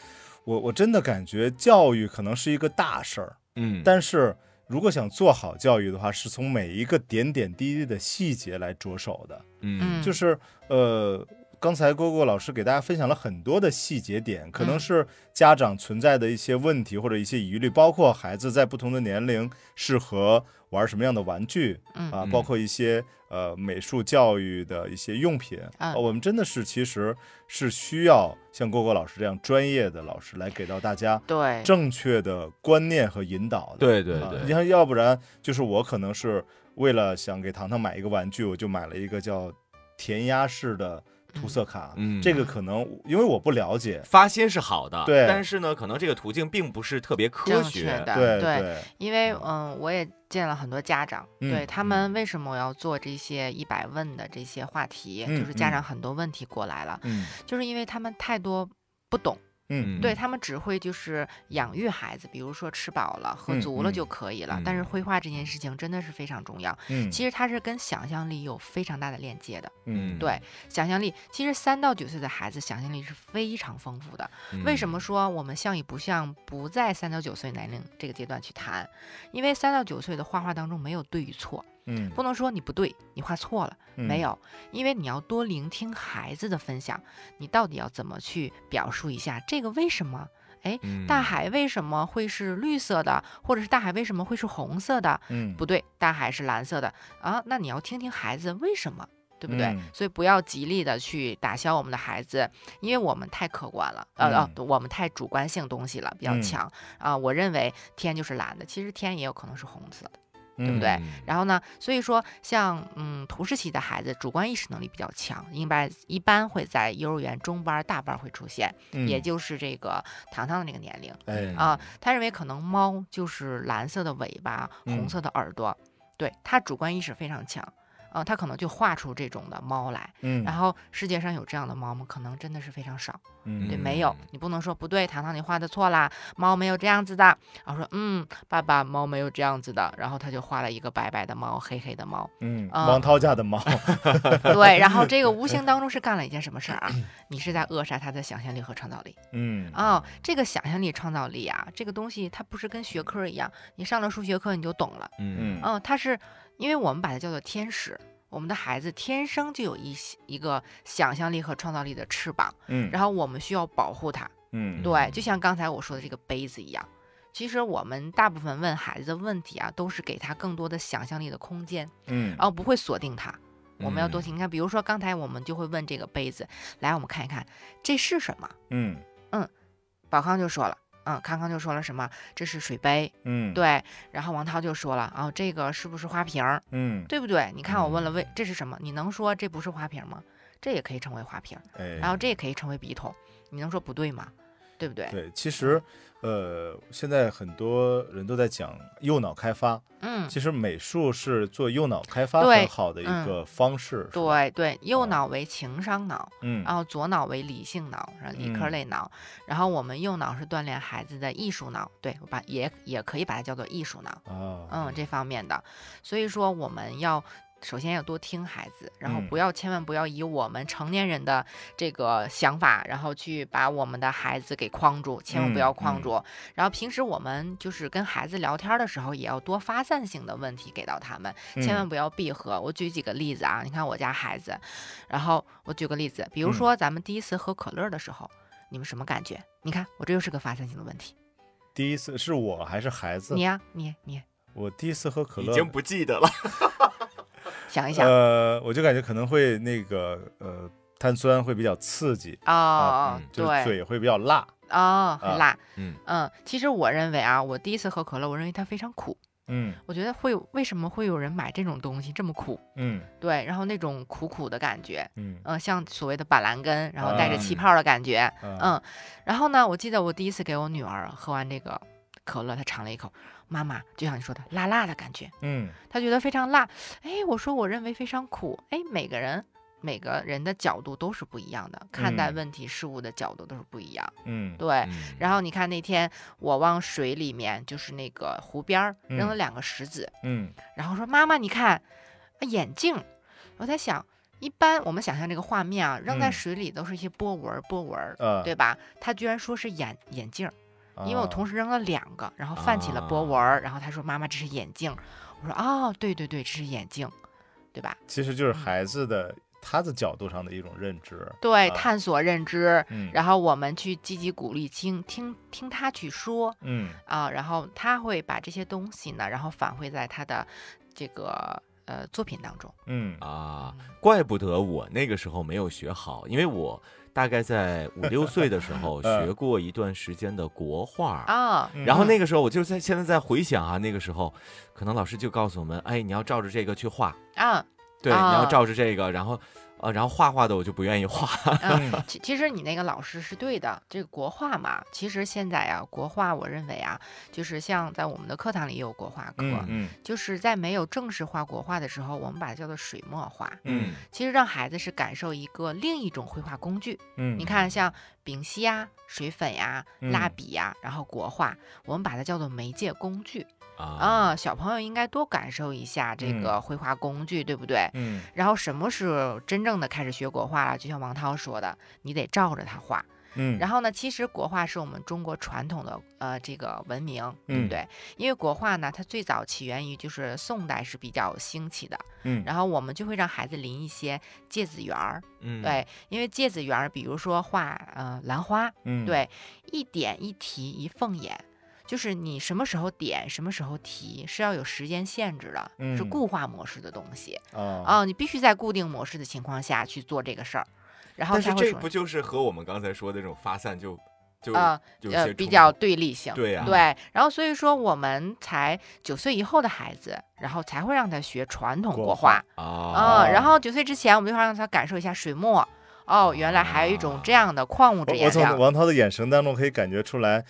我我真的感觉教育可能是一个大事儿，嗯，但是如果想做好教育的话，是从每一个点点滴滴的细节来着手的。嗯。就是呃，刚才蝈蝈老师给大家分享了很多的细节点，可能嗯是家长存在的一些问题或者一些疑虑，包括孩子在不同的年龄适合玩什么样的玩具嗯。啊，嗯。包括一些呃美术教育的一些用品。嗯呃我们真的是其实是需要像郭郭老师这样专业的老师来给到大家对，正确的观念和引导的。啊，对对对。你看，要不然就是我可能是为了想给糖糖买一个玩具，我就买了一个叫填鸭式的涂色卡。嗯。这个可能因为我不了解，发心是好的，对。但是呢，可能这个途径并不是特别科学。的对对。因为嗯，我也见了很多家长，嗯对他们为什么要做这些一百问的这些话题，嗯就是家嗯。长很多问题过来了，嗯。就是因为他们太多不懂，嗯对他们只会就是养育孩子，比如说吃饱了、喝足了就可以了，但是嗯绘画这件事情真的是非常重要，嗯，其实它是跟想象力有非常大的链接的。嗯对，想象力，其实三到九岁的孩子想象力是非常丰富的。嗯为什么说我们像与不像不在三到九岁年龄这个阶段去谈？因为三到九岁的画画当中没有对与错，嗯不能说你不对，你画错了，没嗯有，因为你要多聆听孩子的分享，你到底要怎么去表述一下这个为什么？哎，嗯大海为什么会是绿色的，或者是大海为什么会是红色的？嗯，不对，大海是蓝色的啊。那你要听听孩子为什么。对不对？嗯所以不要极力的去打消我们的孩子，因为我们太客观了，呃、呃，我们太主观性东西了比较嗯强啊、我认为天就是蓝的，其实天也有可能是红色的。对不对嗯然后呢，所以说像嗯图式期的孩子主观意识能力比较强，一般一般会在幼儿园中班、大班会出现，嗯也就是这个糖糖的那个年龄哎啊。他认为可能猫就是蓝色的尾巴、红嗯色的耳朵，对他主观意识非常强。啊，他可能就画出这种的猫来，嗯，然后世界上有这样的猫吗？可能真的是非常少。嗯对，没有嗯，你不能说不对，糖糖你画的错啦，猫没有这样子的。然后说，嗯，爸爸，猫没有这样子的。然后他就画了一个白白的猫，黑黑的猫。嗯，啊王涛家的猫，对，然后这个无形当中是干了一件什么事儿啊？你是在扼杀他的想象力和创造力嗯啊、这个想象力、创造力啊，这个东西它不是跟学科一样，你上了数学课你就懂了。嗯嗯嗯，它是因为我们把它叫做天使。我们的孩子天生就有一些一个想象力和创造力的翅膀，嗯，然后我们需要保护它。嗯对，就像刚才我说的这个杯子一样，其实我们大部分问孩子的问题啊，都是给他更多的想象力的空间，嗯然后不会锁定他。我们要多嗯听，你看，比如说刚才我们就会问这个杯子，来，我们看一看这是什么？嗯嗯宝康就说了，嗯，康康就说了什么？这是水杯，嗯，，对。然后王涛就说了，哦，这个是不是花瓶儿？嗯，对不对？你看我问了，嗯为这是什么？你能说这不是花瓶吗？这也可以称为花瓶，哎，然后这也可以称为笔筒，你能说不对吗？对不对？对，其实呃，现在很多人都在讲右脑开发，嗯，其实美术是做右脑开发对很好的一嗯个方式，对对，右哦脑为情商脑，嗯然后左脑为理性脑，然后理科嗯类脑，然后我们右脑是锻炼孩子的艺术脑，对我把也也可以把它叫做艺术脑，啊，嗯，这方面的，所以说我们要。首先要多听孩子，然后嗯不要千万不要以我们成年人的这个想法，然后去把我们的孩子给框住，千万不要嗯嗯框住。然后平时我们就是跟孩子聊天的时候，也要多发散性的问题给到他们，千万嗯不要闭合。我举几个例子啊，你看我家孩子，然后我举个例子，比如嗯说咱们第一次喝可乐的时候，你们什么感觉？你看我这又是个发散性的问题。第一次是我还是孩子你？呀、你你我第一次喝可乐，已经不记得了。想一想。呃，我就感觉可能会那个呃碳酸会比较刺激，哦，嗯就嘴会比较辣，哦，很啊辣。嗯。嗯，其实我认为啊，我第一次喝可乐，我认为它非常苦。嗯。我觉得会为什么会有人买这种东西这么苦？嗯。对，然后那种苦苦的感觉，嗯。嗯、像所谓的板蓝根，然后带着气嗯。泡的感觉，啊。嗯。然后呢，我记得我第一次给我女儿喝完这个可乐，她尝了一口，妈妈就像你说的辣辣的感觉，嗯他觉得非常辣。哎，我说我认为非常苦。哎，每个人每个人的角度都是不一样的，看待嗯问题事物的角度都是不一样。嗯对，嗯然后你看那天我往水里面，就是那个湖边儿扔了嗯两个石子，嗯然后说妈妈你看，啊眼镜。我在想，一般我们想象这个画面啊，扔在嗯水里都是一些波纹儿波纹儿，啊，对吧？他居然说是眼眼镜儿，因为我同时时扔了两个，然后泛起了波纹儿，然后他说妈妈这是眼镜，我说哦对对对，这是眼镜，对吧？其实就是孩子的他的角度上的一种认知，对，啊。探索认知，嗯。然后我们去积极鼓励听听听他去说，嗯。啊，然后他会把这些东西呢，然后反馈在他的这个呃作品当中。嗯。啊，怪不得我那个时候没有学好，因为我大概在五六岁的时候 嗯。学过一段时间的国画。啊，嗯。然后那个时候，我就在现在在回想啊，那个时候，可能老师就告诉我们，哎，你要照着这个去画，啊。对，啊你要照着这个，然后，呃，然后画画的我就不愿意画，啊！嗯 其其实你那个老师是对的，这个国画嘛，其实现在啊，国画我认为啊，就是像在我们的课堂里也有国画课，嗯嗯就是在没有正式画国画的时候，我们把它叫做水墨画。嗯其实让孩子是感受一个另一种绘画工具。嗯，你看，像丙烯呀、水粉呀、蜡嗯笔呀，然后国画，我们把它叫做媒介工具。啊，啊，小朋友应该多感受一下这嗯个绘画工具，对不对？嗯然后什么是真正的开始学国画了？就像王涛说的，你得照着他画。嗯，然后呢，其实国画是我们中国传统的呃这个文明，对不嗯对？因为国画呢，它最早起源于就是宋代是比较兴起的，嗯，然后我们就会让孩子临一些芥子园儿，嗯，对，因为芥子园儿，比如说画呃兰花，嗯，对，一点一提一凤眼。就是你什么时候点，什么时候提，是要有时间限制的，是嗯固化模式的东西啊，啊、你必须在固定模式的情况下去做这个事儿，然后但是这不就是和我们刚才说的这种发散就就呃比较对立性。对呀，对，然后所以说我们才九岁以后的孩子，然后才会让他学传统国国画啊嗯、然后九岁之前，我们就会让他感受一下水墨。哦，原来还有一种这样的矿物质我我从颜料。王涛的眼神当中可以感觉出来，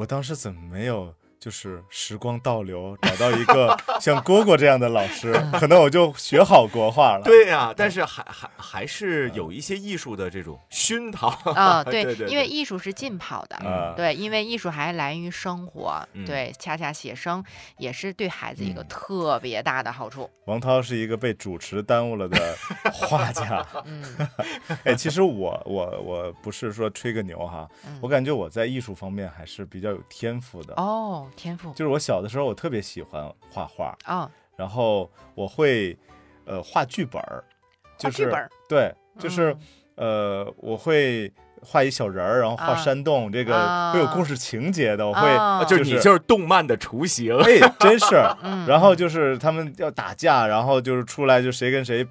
我当时怎么没有就是时光倒流，找到一个 像蝈蝈这样的老师，可能我就学好国画了。对呀、但是还还还是有一些艺术的这种熏陶啊、对因为艺术是浸泡的，嗯对，因为艺术还来源于生活，嗯对，恰恰写生也是对孩子一个嗯特别大的好处。王涛是一个被主持耽误了的 画家。嗯哎，其实我我我不是说吹个牛哈，嗯我感觉我在艺术方面还是比较有天赋的。哦，天赋就是我小的时候，我特别喜欢画画，哦，然后我会呃画剧本儿，就是画剧本儿对，就是、嗯呃我会画一小人儿，然后画啊山洞，这个啊会有故事情节的，我会。啊啊就是你就是就是动漫的雏形。哎，真是，嗯然后就是他们要打架，然后就是出来就谁跟谁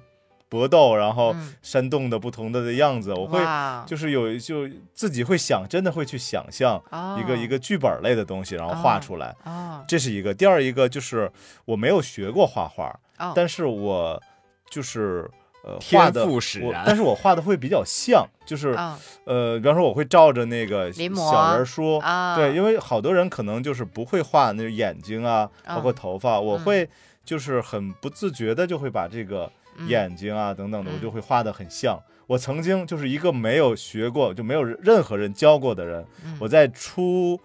搏斗，然后嗯。山洞的不同的样子，我会就是有就自己会想，真的会去想象一个一个剧本类的东西，然后画哦出来。哦。这是一个。第二一个就是我没有学过画画，哦，但是我就是呃天画的赋使然。我但是我画的会比较像，就是、哦。呃，比方说我会照着那个小人书。啊，对，因为好多人可能就是不会画那个眼睛啊，包括嗯头发，我嗯。会就是很不自觉的就会把这个嗯眼睛啊等等的，我嗯就会画的很像。我曾经就是一个没有学过，就没有任何人教过的人，嗯我在初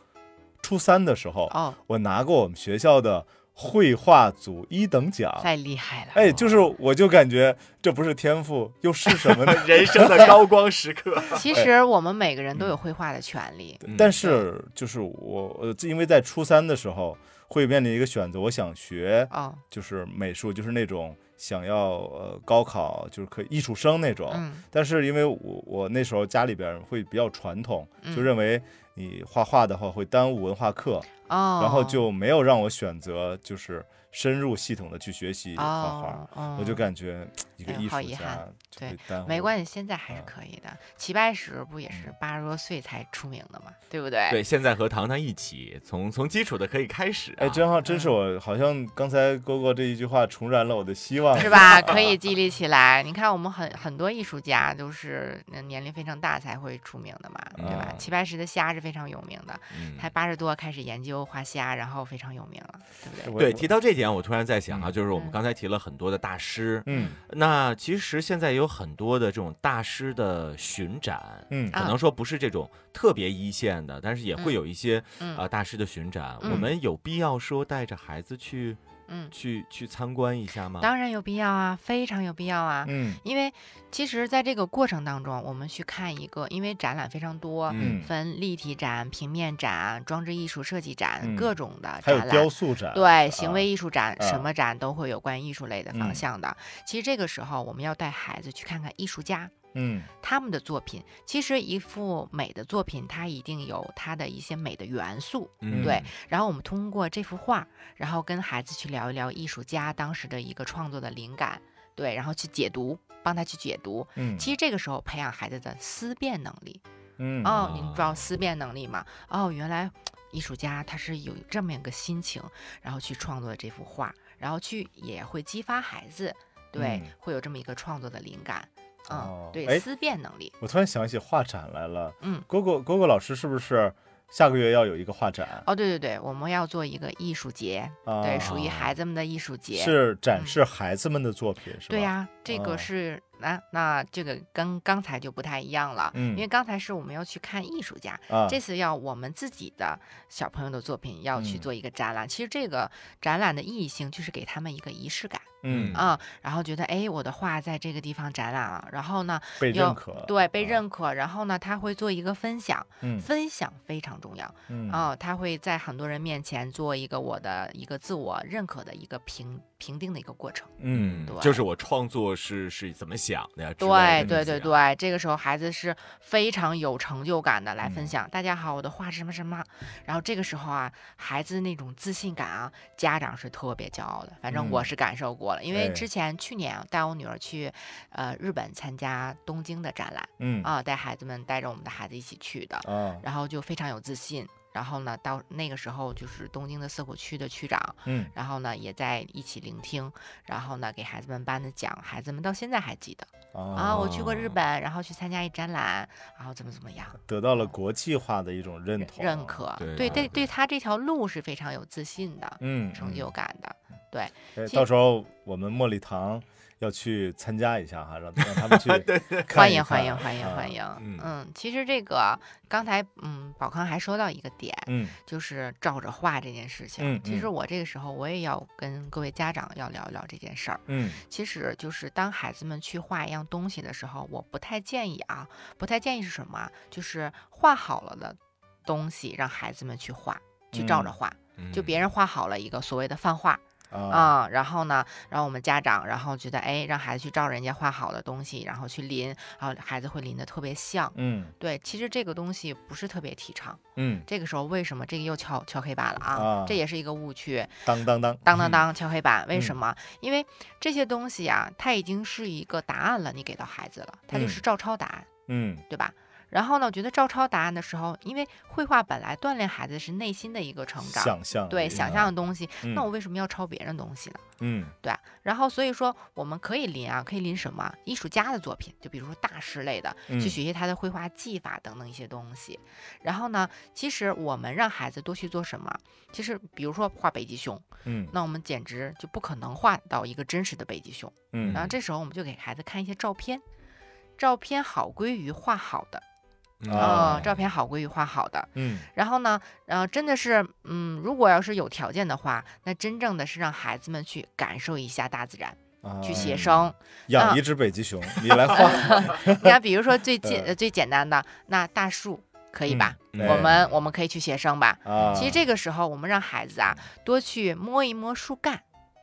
初三的时候，哦，我拿过我们学校的绘画组一等奖。太厉害了，哎，就是我就感觉这不是天赋，又是什么呢？人生的高光时刻。其实我们每个人都有绘画的权利。嗯但是就是我，呃，因为在初三的时候会面临一个选择，我想学哦，就是美术，就是那种想要呃高考就是可以艺术生那种。嗯。但是因为我我那时候家里边会比较传统，就嗯认为你画画的话会耽误文化课，哦，然后就没有让我选择就是深入系统的去学习画画。哦，哦我就感觉一个哎艺术家好遗憾对。没关系，现在还是啊可以的。齐白石不也嗯是八十多岁才出名的嘛，对不对？对，现在和糖糖一起，从从基础的可以开始、啊。哎，真好，真是嗯我好像刚才哥哥这一句话重燃了我的希望，是？吧？可以激励起来。你看，我们很很多艺术家都是呃年龄非常大才会出名的嘛，对吧？啊齐白石的虾是非常有名的，嗯他八十多开始研究画虾，然后非常有名了，对不对？对，提到这点，我突然在想啊，嗯就是我们嗯。刚才提了很多的大师，嗯。那其实现在有很多的这种大师的巡展，嗯。啊。可能说不是这种特别一线的，但是也会有一些嗯。啊大师的巡展，嗯。我们有必要说带着孩子去嗯，去去参观一下吗？当然有必要啊，非常有必要啊。嗯因为其实在这个过程当中，我们去看一个，因为展览非常多，嗯分立体展、平面展、装置艺术设计展，嗯各种的还有展览。雕塑展，对，行为艺术展，啊什么展都会有关艺术类的方嗯向的。其实这个时候，我们要带孩子去看看艺术家嗯他们的作品。其实一幅美的作品，它一定有它的一些美的元素。嗯对，然后我们通过这幅画，然后跟孩子去聊一聊艺术家当时的一个创作的灵感，对，然后去解读，帮他去解读。嗯其实这个时候培养孩子的思辨能力。嗯哦，你知道思辨能力吗？哦，原来艺术家他是有这么一个心情，然后去创作这幅画，然后去也会激发孩子，对，嗯会有这么一个创作的灵感。嗯，哦对，哎思辨能力。我突然想起画展来了，嗯，果果果果老师是不是下个月要有一个画展？哦，对对对，我们要做一个艺术节，啊，对，属于孩子们的艺术节。是展示孩子们的作品，是吧？对呀、这哦个是呢？那这个跟刚才就不太一样了，嗯因为刚才是我们要去看艺术家，啊，这次要我们自己的小朋友的作品要去嗯做一个展览。其实这个展览的意义性就是给他们一个仪式感嗯啊、然后觉得哎，我的画在这个地方展览了，然后呢，有被认可，对，被啊，认可，然后呢，他会做一个分享，嗯分享非常重要嗯啊、他会在很多人面前做一个我的一个自我认可的一个评评定的一个过程。嗯对就是我创作是是怎么想的呀？对对对对，这个时候孩子是非常有成就感的来分嗯享。大家好，我的画是什么什么，然后这个时候啊，孩子那种自信感啊，家长是特别骄傲的。反正我嗯是感受过了，因为哎之前去年啊带我女儿去呃日本参加东京的展览嗯啊，带孩子们带着我们的孩子一起去的，啊然后就非常有自信。然后呢，到那个时候就是东京的涩谷区的区长，嗯然后呢也在一起聆听，然后呢给孩子们颁的奖，孩子们到现在还记得。啊，我去过日哦本，然后去参加一展览，然后怎么怎么样，得到了国际化的一种认同认可，对对对对他这条路是非常有自信的，嗯成就感的，对到时候我们茉莉堂要去参加一下哈，让让他们去 看欢迎欢迎欢迎啊。欢迎，嗯。嗯，其实这个刚才嗯宝康还说到一个点，嗯。就是照着画这件事情，嗯嗯其实我这个时候我也要跟各位家长要聊一聊这件事儿。嗯。其实就是当孩子们去画一样东西的时候，我不太建议啊，不太建议是什么啊？就是画好了的东西让孩子们去画，去照着嗯。画。嗯。就别人画好了一个所谓的泛画啊啊、然后呢，然后我们家长，然后觉得哎，让孩子去照人家画好的东西，然后去临，然后孩子会临的特别像。嗯对，其实这个东西不是特别提倡。嗯这个时候为什么这个又敲敲黑板了啊？啊这也是一个误区。当当当当当当敲黑板，为什嗯么？因为这些东西啊、它已经是一个答案了，你给到孩子了，它就是嗯照抄答案，嗯对吧？然后呢，我觉得照抄答案的时候，因为绘画本来锻炼孩子是内心的一个成长，想象对想象的东西，嗯那我为什么要抄别人东西呢？嗯对啊，然后所以说我们可以临啊，可以临什么艺术家的作品，就比如说大师类的，嗯去学习他的绘画技法等等一些东西。然后呢，其实我们让孩子多去做什么？其实比如说画北极熊，嗯那我们简直就不可能画到一个真实的北极熊。嗯然后这时候我们就给孩子看一些照片，照片好归于画好的啊啊、照片好归于画好的。嗯。然后呢，呃，真的是，嗯，如果要是有条件的话，那真正的是让孩子们去感受一下大自然，去啊写生。养一只北极熊，你来画。你看，比如说最简、最简单的那大树，可以吧？嗯。我们我们可以去写生吧。啊，其实这个时候，我们让孩子啊多去摸一摸树干，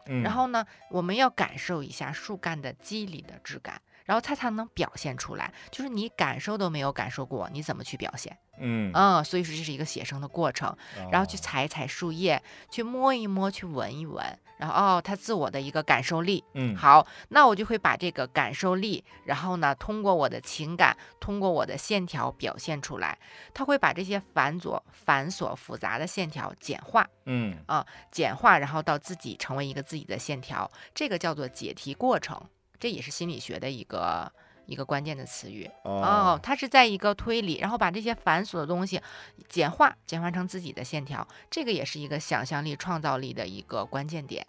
嗯。然后呢，我们要感受一下树干的肌理的质感，然后他才能表现出来。就是你感受都没有感受过，你怎么去表现？嗯嗯，所以说这是一个写生的过程。然后去哦踩一踩树叶，去摸一摸，去闻一闻，然后哦，他自我的一个感受力。嗯好，那我就会把这个感受力，然后呢，通过我的情感，通过我的线条表现出来。他会把这些繁琐、繁琐、复杂的线条简化，嗯简化，然后到自己成为一个自己的线条，这个叫做解题过程。这也是心理学的一个一个关键的词语。哦哦，它是在一个推理，然后把这些繁琐的东西简化，简化成自己的线条，这个也是一个想象力、创造力的一个关键点。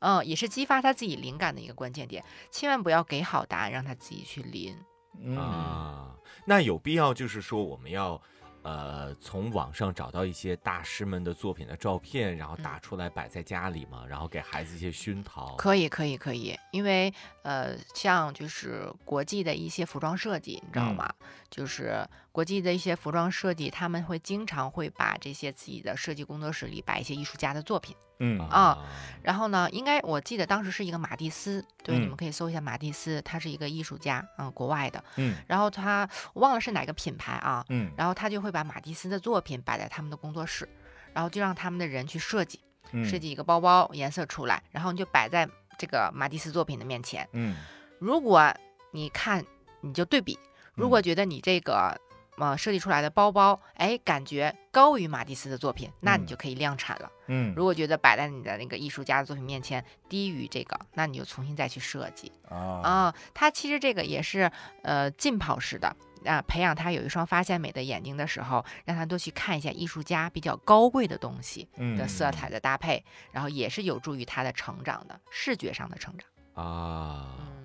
嗯，也是激发他自己灵感的一个关键点。千万不要给好答案，让他自己去临。嗯啊，那有必要就是说我们要。呃，从网上找到一些大师们的作品的照片，然后打出来摆在家里嘛，然后给孩子一些熏陶。可以，可以，可以，因为呃，像就是国际的一些服装设计，你知道嗯吗？就是国际的一些服装设计，他们会经常会把这些自己的设计工作室里摆一些艺术家的作品。嗯啊然后呢，应该我记得当时是一个马蒂斯，对，你嗯们可以搜一下马蒂斯，他是一个艺术家，嗯，国外的。嗯然后他我忘了是哪个品牌啊，嗯然后他就会把马蒂斯的作品摆在他们的工作室，然后就让他们的人去设计，嗯设计一个包包颜色出来，然后你就摆在这个马蒂斯作品的面前。嗯如果你看，你就对比，如果觉得你这个。呃，设计出来的包包，哎，感觉高于马蒂斯的作品，那你嗯就可以量产了。嗯如果觉得摆在你的那个艺术家的作品面前低于这个，那你就重新再去设计啊啊。它其实这个也是呃浸泡式的啊，培养他有一双发现美的眼睛的时候，让他多去看一下艺术家比较高贵的东西的色彩的搭配，然后也是有助于他的成长的视觉上的成长。啊，嗯，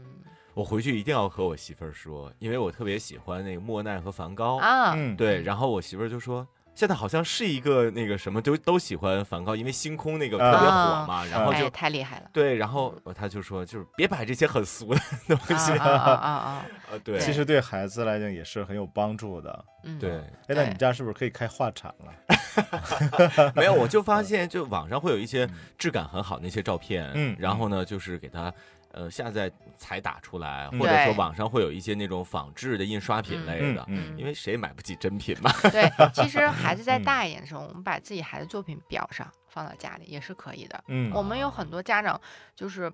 我回去一定要和我媳妇儿说，因为我特别喜欢那个莫奈和梵高。啊，嗯，对，然后我媳妇儿就说。现在好像是一个那个什么，都都喜欢梵高，因为星空那个特别火嘛，然后哎，就太厉害了。对，然后他就说，就是别摆这些很俗的东西。啊啊啊 对，其实对孩子来讲也是很有帮助的。嗯，对，哎，那你们家是不是可以开画展了？没有，我就发现，就网上会有一些质感很好的那些照片，嗯然后呢，就是给它呃下载才打出来，嗯或者说网上会有一些那种仿制的印刷品类的，嗯因为谁也买不起真品嘛。对，其实孩子再嗯大一点的时候，我们把自己孩子作品裱上，放到家里也是可以的。嗯我们有很多家长就是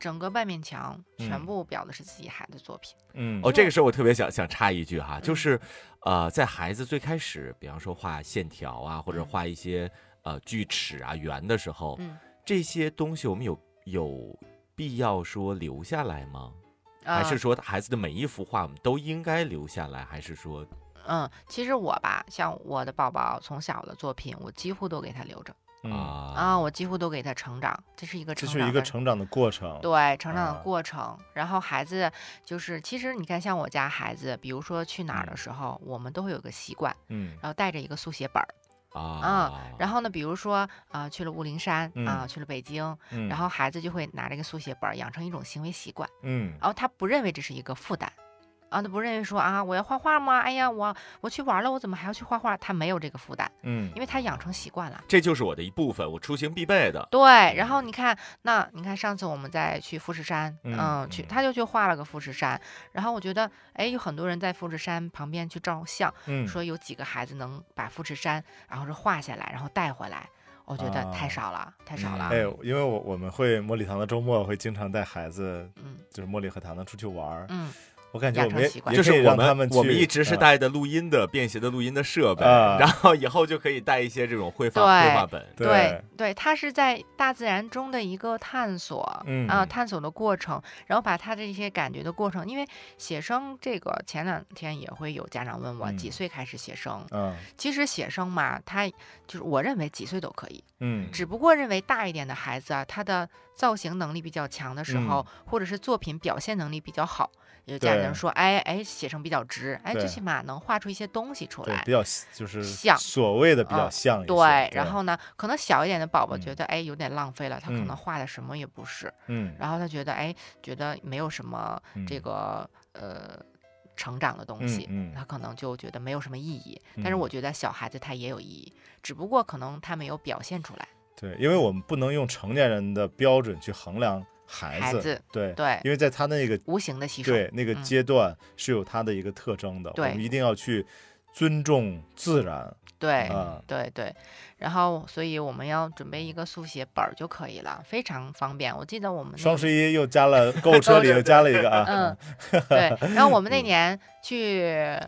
整个半面墙全嗯部裱的是自己孩子作品。嗯哦，这个时候我特别想想插一句哈，嗯就是呃，在孩子最开始，比方说画线条啊，或者嗯画一些呃锯齿啊、圆的时候，嗯，这些东西我们有有必要说留下来吗？还呃是说孩子的每一幅画我们都应该留下来？还是说嗯，其实我吧，像我的宝宝从小的作品，我几乎都给他留着嗯，啊啊，我几乎都给他成长，这是一个这是一成长的个成长的过程。对成长的啊过程。然后孩子就是，其实你看，像我家孩子，比如说去哪儿的嗯时候，我们都会有个习惯，嗯然后带着一个速写本儿。啊然后呢，比如说啊、去了雾灵山啊、嗯。去了北京，嗯，然后孩子就会拿这个速写本儿养成一种行为习惯，嗯。然后他不认为这是一个负担。啊，他不认为说啊，我要画画吗？哎呀，我我去玩了，我怎么还要去画画？他没有这个负担，嗯因为他养成习惯了。这就是我的一部分，我出行必备的。对，然后你看，那你看上次我们在去富士山，嗯嗯，去嗯他就去画了个富士山，然后我觉得，哎，有很多人在富士山旁边去照相，嗯，说有几个孩子能把富士山，然后是画下来，然后带回来，我觉得太啊少了，太少嗯了。哎，因为我我们会茉莉堂的周末会经常带孩子，嗯就是茉莉和糖糖出去玩儿。嗯，我感觉就是我们我们一直是嗯。带的录音的便携的录音的设备，啊。然后以后就可以带一些这种绘画绘画本。对对对，它是在大自然中的一个探索，嗯。啊，探索的过程，然后把他的一些感觉的过程，因为写生这个前两天也会有家长问我几嗯岁开始写生，嗯。其实写生嘛，他就是我认为几岁都可以，嗯。只不过认为大一点的孩子啊，他的造型能力比较强的时候，或者是作品表现能力比较好，有家长说，哎哎，写成比较直，哎，最起码能画出一些东西出来，。比较就是像所谓的比较嗯像。对，然后呢，可能小一点的宝宝嗯觉得，哎，有点浪费了，他可能嗯画的什么也不是，嗯然后他觉得，哎，觉得没有什么这嗯个呃成长的东西，嗯嗯他可能就觉得没有什么意义。但是嗯我觉得小孩子他也有意义，只不过可能他没有表现出来。对，因为我们不能用成年人的标准去衡量孩子，对，对，因为在他那个无形的吸收。对那个嗯阶段是有他的一个特征的，我们一定要去尊重自然对啊。对对，然后所以我们要准备一个速写本儿就可以了，非常方便。我记得我们那双十一又加了购物车里又加了一个啊，嗯，对。然后我们那年去，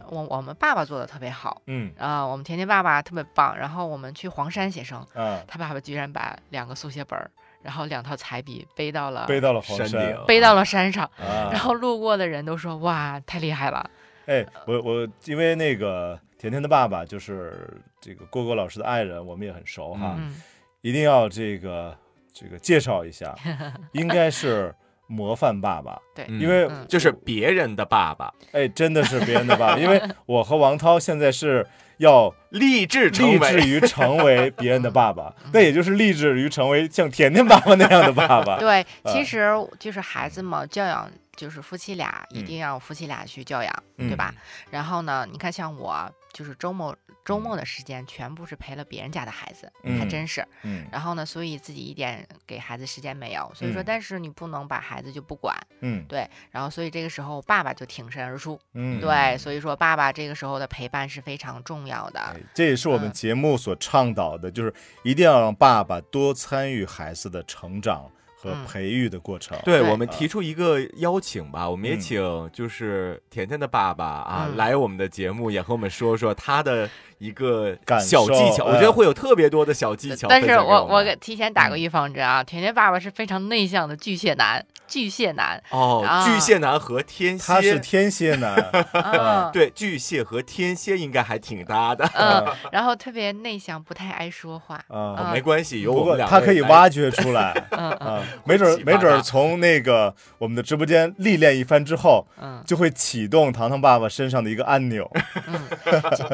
我我们爸爸做的特别好嗯啊、我们甜甜爸爸特别棒。然后我们去黄山写生，嗯，他爸爸居然把两个速写本儿，然后两套彩笔背到了背到了黄山。山顶。背到了山上，啊，然后路过的人都说哇，太厉害了。哎，我我因为那个甜甜的爸爸就是这个郭郭老师的爱人，我们也很熟哈，嗯，一定要这个这个介绍一下，应该是模范爸爸，对，嗯因为嗯就是别人的爸爸，哎，真的是别人的爸爸，因为我和王涛现在是要立志成立志于成为 别人的爸爸，那也就是立志于成为像甜甜爸爸那样的爸爸。对，啊其实就是孩子嘛，教养就是夫妻俩一嗯定要夫妻俩去教养，嗯对吧？然后呢，你看像我，就是周末周末的时间全部是陪了别人家的孩子，还嗯真是。嗯然后呢，所以自己一点给孩子时间没有，所以说，嗯但是你不能把孩子就不管，嗯对。然后，所以这个时候爸爸就挺身而出，嗯，对。所以说，爸爸这个时候的陪伴是非常重要的。哎这也是我们嗯节目所倡导的，就是一定要让爸爸多参与孩子的成长和嗯。培育的过程。对对。我们提出一个邀请吧，我们也嗯。请就是甜甜的爸爸啊、嗯。来我们的节目，也和我们说说他的一个感受小技巧，我觉嗯得会有特别多的小技巧但是我。我提前打个预防针啊，甜甜爸爸是非常内向的巨蟹男，巨蟹男，哦，啊。巨蟹男和天蝎，他是天蝎男，嗯，对巨蟹和天蝎应该还挺搭的。嗯，然后特别内向，不太爱说话，啊，嗯。没关系，有我们俩他可以挖掘出来。嗯没准儿 没准从那个我们的直播间历练一番之后，嗯。就会启动糖糖爸爸身上的一个按钮。嗯。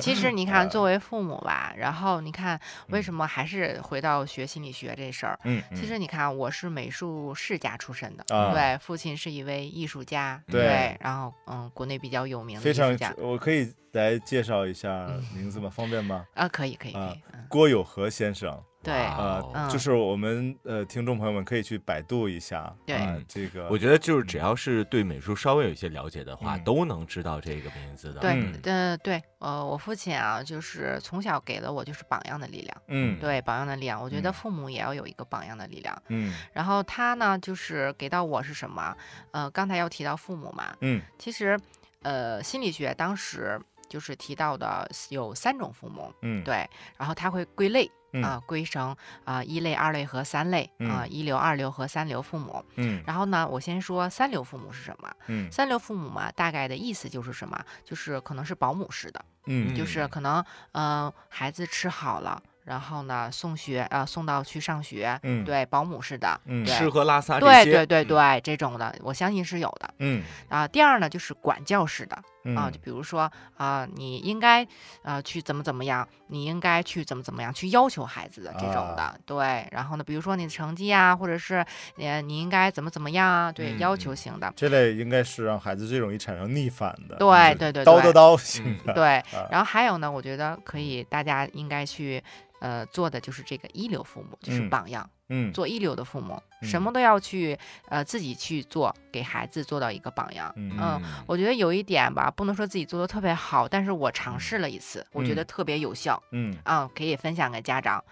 其其实你看，作为父母吧，然后你看为什么还是回到学心理学这事儿？嗯，其实你看，我是美术世家出身的，啊对，父亲是一位艺术家，对然后嗯，国内比较有名的艺术家，，我可以来介绍一下名字吗？方便吗？啊，可以可以可啊以，嗯，郭有和先生。对，哇啊哦，嗯。就是我们呃听众朋友们可以去百度一下，对。啊，这个我觉得就是只要是对美术稍微有一些了解的话，嗯都能知道这个名字的。对嗯，呃，对，呃，我父亲啊，就是从小给了我就是榜样的力量，嗯。对榜样的力量，我觉得嗯。父母也要有一个榜样的力量。嗯。然后他呢，就是给到我是什么？呃，刚才要提到父母嘛，嗯。其实，呃，心理学当时就是提到的有三种父母，嗯，对，然后他会归类。嗯啊，归成啊一类、二类和三类啊，嗯一流、二流和三流父母。嗯然后呢，我先说三流父母是什么？嗯三流父母嘛，大概的意思就是什么？就是可能是保姆式的，嗯就是可能嗯、呃孩子吃好了，然后呢送学啊、呃送到去上学，嗯对，保姆式的，嗯对吃喝拉撒这对些，对对嗯，对，这种的我相信是有的嗯啊。第二呢，就是管教式的啊，嗯就比如说啊，你应该呃去怎么怎么样，你应该去怎么怎么样，去要求孩子的这种的，啊对。然后呢，比如说你的成绩啊，或者是你你应该怎么怎么样啊，对，嗯要求型的。这类应该是让孩子最容易产生逆反的，对就是对对对叨叨叨型的，对啊，然后还有呢，我觉得可以，大家应该去呃做的就是这个一流父母，就是嗯榜样，嗯做一流的父母，什嗯么都要去呃自己去做，给孩子做到一个榜样。嗯嗯，我觉得有一点吧，不能说自己做的特别好，但是我尝试了一次，我觉得嗯特别有效。嗯啊、可以分享给家长。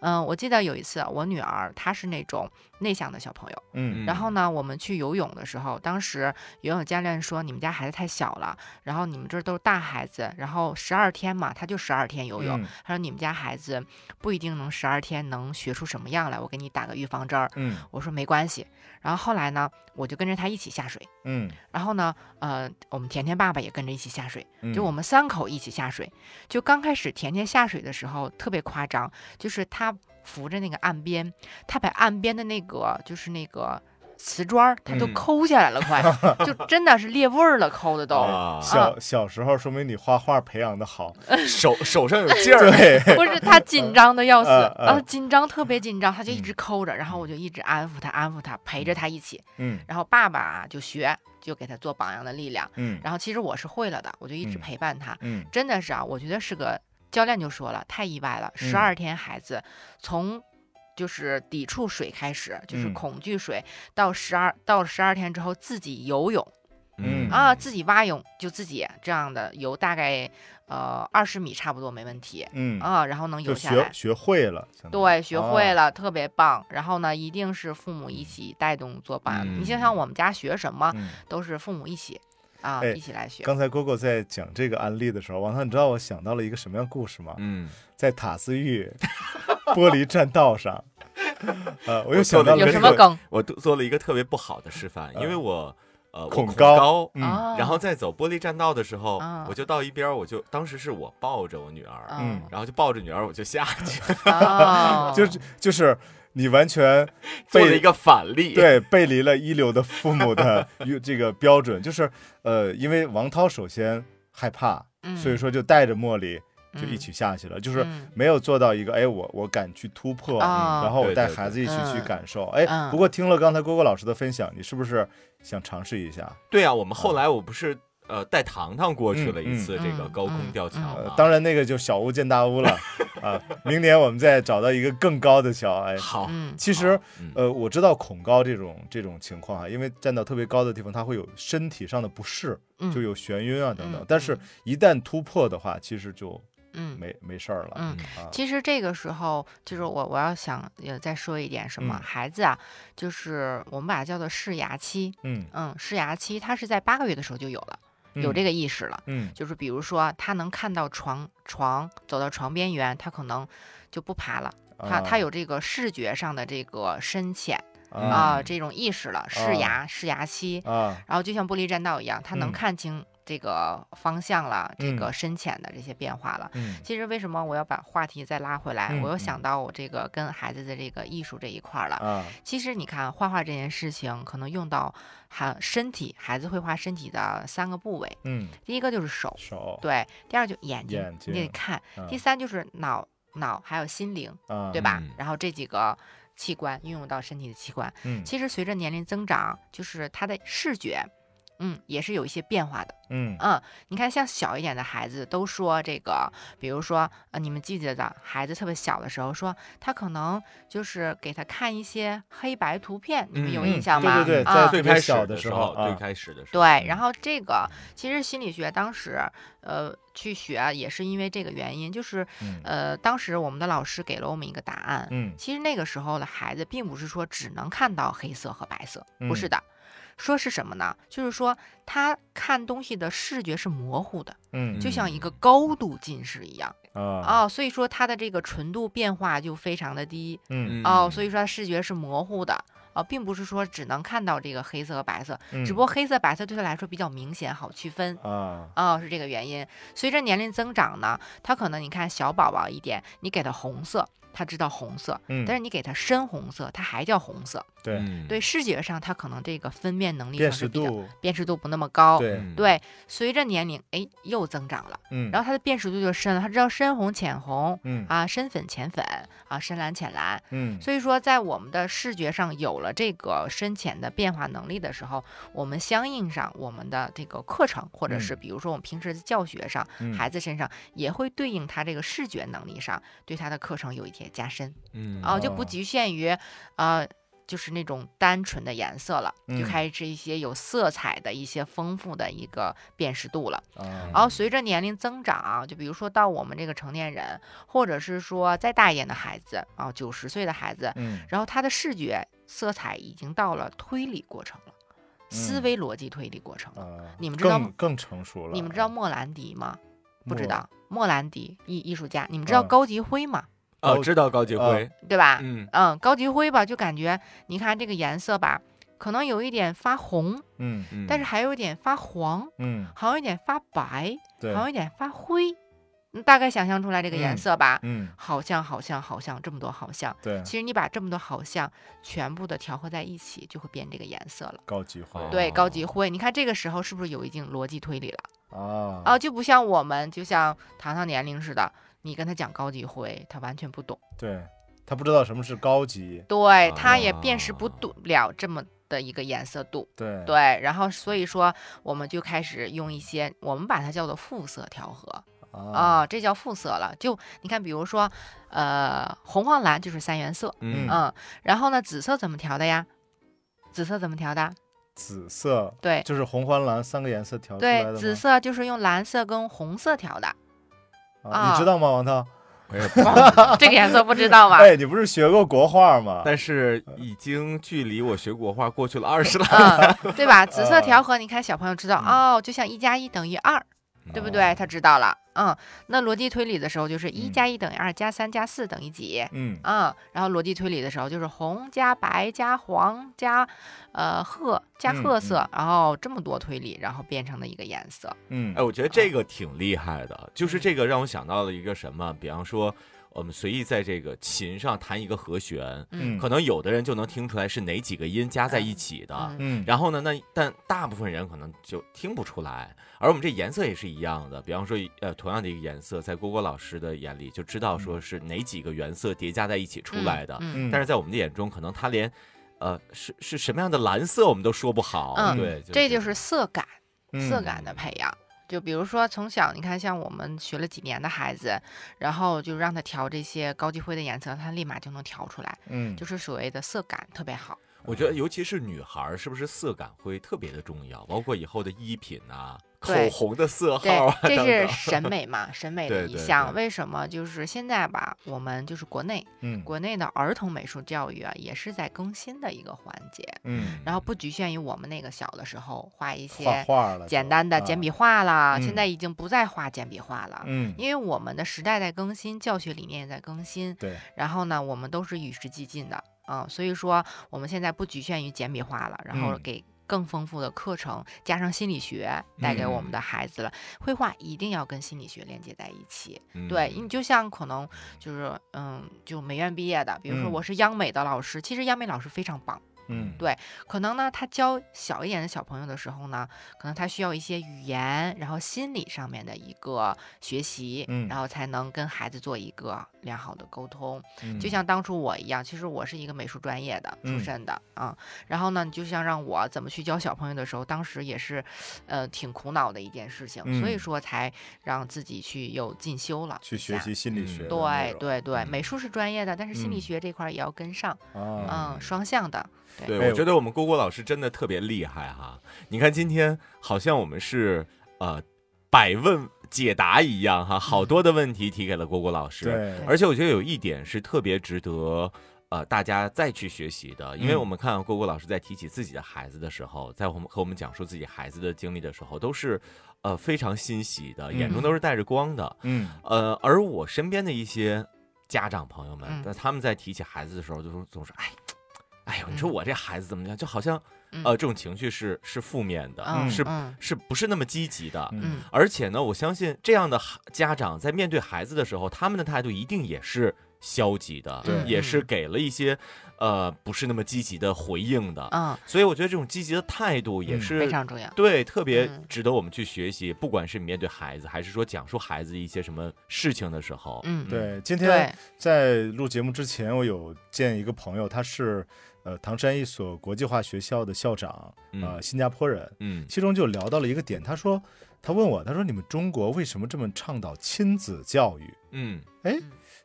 嗯，我记得有一次，我女儿她是那种内向的小朋友，嗯然后呢，我们去游泳的时候，当时游泳教练说你们家孩子太小了，然后你们这都是大孩子，然后十二天嘛，他就十二天游泳，嗯他说你们家孩子不一定能十二天能学出什么样来，我给你打个预防针儿。嗯我说没关系，然后后来呢，我就跟着他一起下水，嗯然后呢，呃，我们甜甜爸爸也跟着一起下水，嗯，就我们三口一起下水。就刚开始甜甜下水的时候特别夸张，就是他扶着那个岸边，他把岸边的那个就是那个瓷砖儿，他都嗯抠下来了，快，就真的是裂味儿了，抠的都。啊，小小时候说明你画画培养的好，手手上有劲儿，对，不是他紧张的要死，啊，紧张特别紧张，他就一直嗯抠着，然后我就一直安抚他，安抚他，陪着他一起。嗯然后爸爸啊就学，就给他做榜样的力量。嗯然后其实我是会了的，我就一直嗯陪伴他。嗯真的是啊，我觉得是个教练就说了，太意外了，十二天孩子从。就是抵触水开始，就是嗯。恐惧水，到十二到十二天之后自己游泳嗯。啊，自己蛙泳就自己这样的游，大概呃二十米差不多没问题嗯，啊，然后能游下来学。学会了，对，学会哦。了，特别棒。然后呢，一定是父母一起带动做榜样。你想想，嗯我们家学什么嗯。都是父母一起啊，哎一起来学。刚才蝈蝈在讲这个案例的时候，王涛，你知道我想到了一个什么样的故事吗？嗯，在塔斯玉玻璃栈道上，呃，我又想到了一个有什么梗？我都做了一个特别不好的示范，因为我呃我恐恐高高，嗯。啊，然后在走玻璃栈道的时候啊，我就到一边，我就当时是我抱着我女儿，嗯。然后就抱着女儿我就下去，哦，就是就是你完全背 做了一个反例，，对背离了一流的父母的这个标准，就是呃，因为王涛首先害怕，嗯。所以说就带着茉莉就一嗯。起下去了，就是嗯。没有做到一个哎我我敢去突破，啊然后我带孩子一起去嗯。感受。哎，嗯。不过听了刚才郭郭老师的分享，你是不是想尝试一下？对啊，我们后来我不是呃带糖糖过去了一次嗯。这个嗯高空嗯吊桥嗯。嘛，，呃当然那个就小巫见大巫了 啊！明年我们再找到一个更高的桥，哎，好，嗯。其实嗯。呃，我知道恐高这种这种情况啊，因为站到特别高的地方，它会有身体上的不适，嗯。就有眩晕啊等等嗯。但是，一旦突破的话，其实就嗯。没没事儿了。嗯啊，其实这个时候，就是我我要想也再说一点什么，嗯孩子啊，就是我们把它叫做试牙期，嗯，嗯，试牙期它是在八个月的时候就有了，有嗯这个意识了。嗯就是比如说，他能看到床床走到床边缘，他可能就不爬了。他他啊有这个视觉上的这个深浅啊啊、这种意识了，视牙视牙期，啊然后就像玻璃栈道一样，他能嗯看清这个方向了，这个嗯深浅的这些变化了。嗯其实为什么我要把话题再拉回来？嗯我又嗯想到我这个跟孩子的这个艺术这一块儿了。嗯其实你看画画这件事情，可能用到还身体，孩子会画身体的三个部位，嗯第一个就是手，手对，第二就眼睛，眼你得睛看，啊第三就是脑脑还有心灵，啊对吧？嗯然后这几个器官运用到身体的器官，嗯其实随着年龄增长，就是他的视觉。嗯，也是有一些变化的。嗯嗯，你看，像小一点的孩子都说这个，比如说，呃，你们记不记得孩子特别小的时候说，他可能就是给他看一些黑白图片，你们有嗯印象吗？对对对，啊在最开始的时的候，最啊，开始的时候，对，嗯然后这个其实心理学当时呃去学也是因为这个原因，就是嗯呃当时我们的老师给了我们一个答案，嗯其实那个时候的孩子并不是说只能看到黑色和白色，不是嗯的。说是什么呢？就是说他看东西的视觉是模糊的，嗯就像一个高度近视一样啊哦，所以说他的这个纯度变化就非常的低嗯哦，所以说他视觉是模糊的哦，并不是说只能看到这个黑色和白色，只不过黑色白色对他来说比较明显，好区分。啊哦，是这个原因。随着年龄增长呢，他可能你看小宝宝一点，你给他红色，他知道红色，嗯。但是你给他深红色，他还叫红色。对嗯。对，视觉上他可能这个分辨能力辨识上是比较度辨识度不那么高。对嗯。对，随着年龄，哎，又增长了，嗯。然后他的辨识度就深了，他知道深红、浅红嗯。啊，深粉、浅粉啊，深蓝、浅蓝。嗯。所以说，在我们的视觉上有了这个深浅的变化能力的时候，我们相应上我们的这个课程，或者是比如说我们平时的教学上，嗯。孩子身上也会对应他这个视觉能力上对他的课程有一些加深嗯啊，就不哦局限于呃。就是那种单纯的颜色了，就嗯开始一些有色彩的一些丰富的一个辨识度了。啊然后随着年龄增长，就比如说到我们这个成年人，或者是说再大一点的孩子啊，九十岁的孩子，嗯然后他的视觉色彩已经到了推理过程了，思嗯维逻辑推理过程了。啊，你们知道更更成熟了。你们知道莫兰迪吗？不知道，莫兰迪艺艺术家，你们知道啊高级灰吗？哦，知道高级啊灰，对吧？嗯嗯，高级灰吧，就感觉你看这个颜色吧，可能有一点发红，嗯嗯，但是还有一点发黄，嗯好像有点发白，对好像有点发灰。你大概想象出来这个颜嗯色吧？嗯好像，好像，好像，这么多好像。对其实你把这么多好像全部的调和在一起，就会变这个颜色了。高级灰对，哦高级灰，你看这个时候是不是有一定逻辑推理了？啊啊，就不像我们，就像糖糖年龄似的，你跟他讲高级灰，他完全不懂，对他不知道什么是高级对，他也辨识不了这么的一个颜色度。对对，然后所以说我们就开始用一些，我们把它叫做复色调和啊啊，这叫复色了。就你看，比如说，呃，红黄蓝就是三原色，嗯嗯，然后呢，紫色怎么调的呀？紫色怎么调的？紫色对就是红黄蓝三个颜色调出来的对，紫色就是用蓝色跟红色调的。你知道吗，王涛？我也不 这个颜色不知道吧？哎，你不是学过国画吗？但是已经距离我学国画过去了二十了，嗯，对吧？紫色呃调和，你看小朋友知道嗯哦，就像一加一等于二，对不哦对？他知道了。嗯，那逻辑推理的时候就是一嗯加一等于二，加三加四等于几？嗯嗯，然后逻辑推理的时候就是红加白加黄加呃褐加嗯褐色，然后这么多推理，然后变成了一个颜色。嗯哎，我觉得这个挺厉害的，就是这个让我想到了一个什么，比方说我们随意在这个琴上弹一个和弦，嗯可能有的人就能听出来是哪几个音加在一起的，嗯嗯然后呢，那但大部分人可能就听不出来，而我们这颜色也是一样的。比方说，呃，同样的一个颜色，在郭郭老师的眼里就知道说是哪几个原色叠加在一起出来的，嗯嗯，但是在我们的眼中，可能他连，呃，是是什么样的蓝色我们都说不好。嗯对，这就是色感。嗯色感的培养。就比如说从小，你看像我们学了几年的孩子，然后就让他调这些高级灰的颜色，他立马就能调出来，嗯就是所谓的色感特别好。我觉得尤其是女孩儿，是不是色感会特别的重要？包括以后的衣品啊，口红的色号啊，，这是审美嘛，审美的一项。为什么？就是现在吧，我们就是国内嗯国内的儿童美术教育啊，也是在更新的一个环节。嗯，然后不局限于我们那个小的时候画一些画了，简单的啊简笔画啦，嗯现在已经不再画简笔画了。嗯，因为我们的时代在更新，教学理念也在更新，对，然后呢，我们都是与时俱进的，嗯，所以说我们现在不局限于简笔画了，然后嗯给更丰富的课程，加上心理学带给我们的孩子了。绘画一定要跟心理学连接在一起，对嗯你就像可能就是嗯，就美院毕业的，比如说嗯我是央美的老师，其实央美老师非常棒。嗯，对可能呢，他教小一点的小朋友的时候呢，可能他需要一些语言，然后心理上面的一个学习，嗯然后才能跟孩子做一个良好的沟通。嗯。就像当初我一样，其实我是一个美术专业的出嗯身的啊、然后呢，就像让我怎么去教小朋友的时候，当时也是，呃，挺苦恼的一件事情，所以嗯说才让自己去又进修了去学习心理嗯学对，对对，嗯美术是专业的，但是心理嗯。学这块儿也要跟上，啊，嗯，双向的。对，哎我觉得我们郭郭老师真的特别厉害哈！你看今天好像我们是呃百问解答一样哈，好多的问题提给了郭郭老师。对，而且我觉得有一点是特别值得呃大家再去学习的，因为嗯我们看郭郭老师在提起自己的孩子的时候，在我们和我们讲述自己孩子的经历的时候，都是呃非常欣喜的，眼中嗯都是带着光的。嗯呃，而我身边的一些家长朋友们，嗯那、他们在提起孩子的时候，就说总是哎。哎呦，你说嗯我这孩子怎么样？就好像，嗯呃，这种情绪是是负面的，嗯是嗯是不是那么积极的？嗯嗯而且呢，我相信这样的孩家长在面对孩子的时候，他们的态度一定也是消极的，也是给了一些呃不是那么积极的回应的。嗯，所以我觉得这种积极的态度也嗯是非常重要。对，特别嗯值得我们去学习。不管是面对孩子，还是说讲述孩子一些什么事情的时候，嗯，对，今天，在录节目之前，我有见一个朋友，他是呃唐山一所国际化学校的校长，呃，嗯新加坡人，嗯其中就聊到了一个点，他说，他问我，他说你们中国为什么这么倡导亲子教育？嗯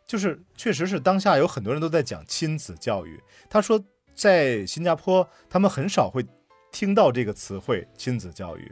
就是确实是当下有很多人都在讲亲子教育。他说，在新加坡，他们很少会听到这个词汇“亲子教育”，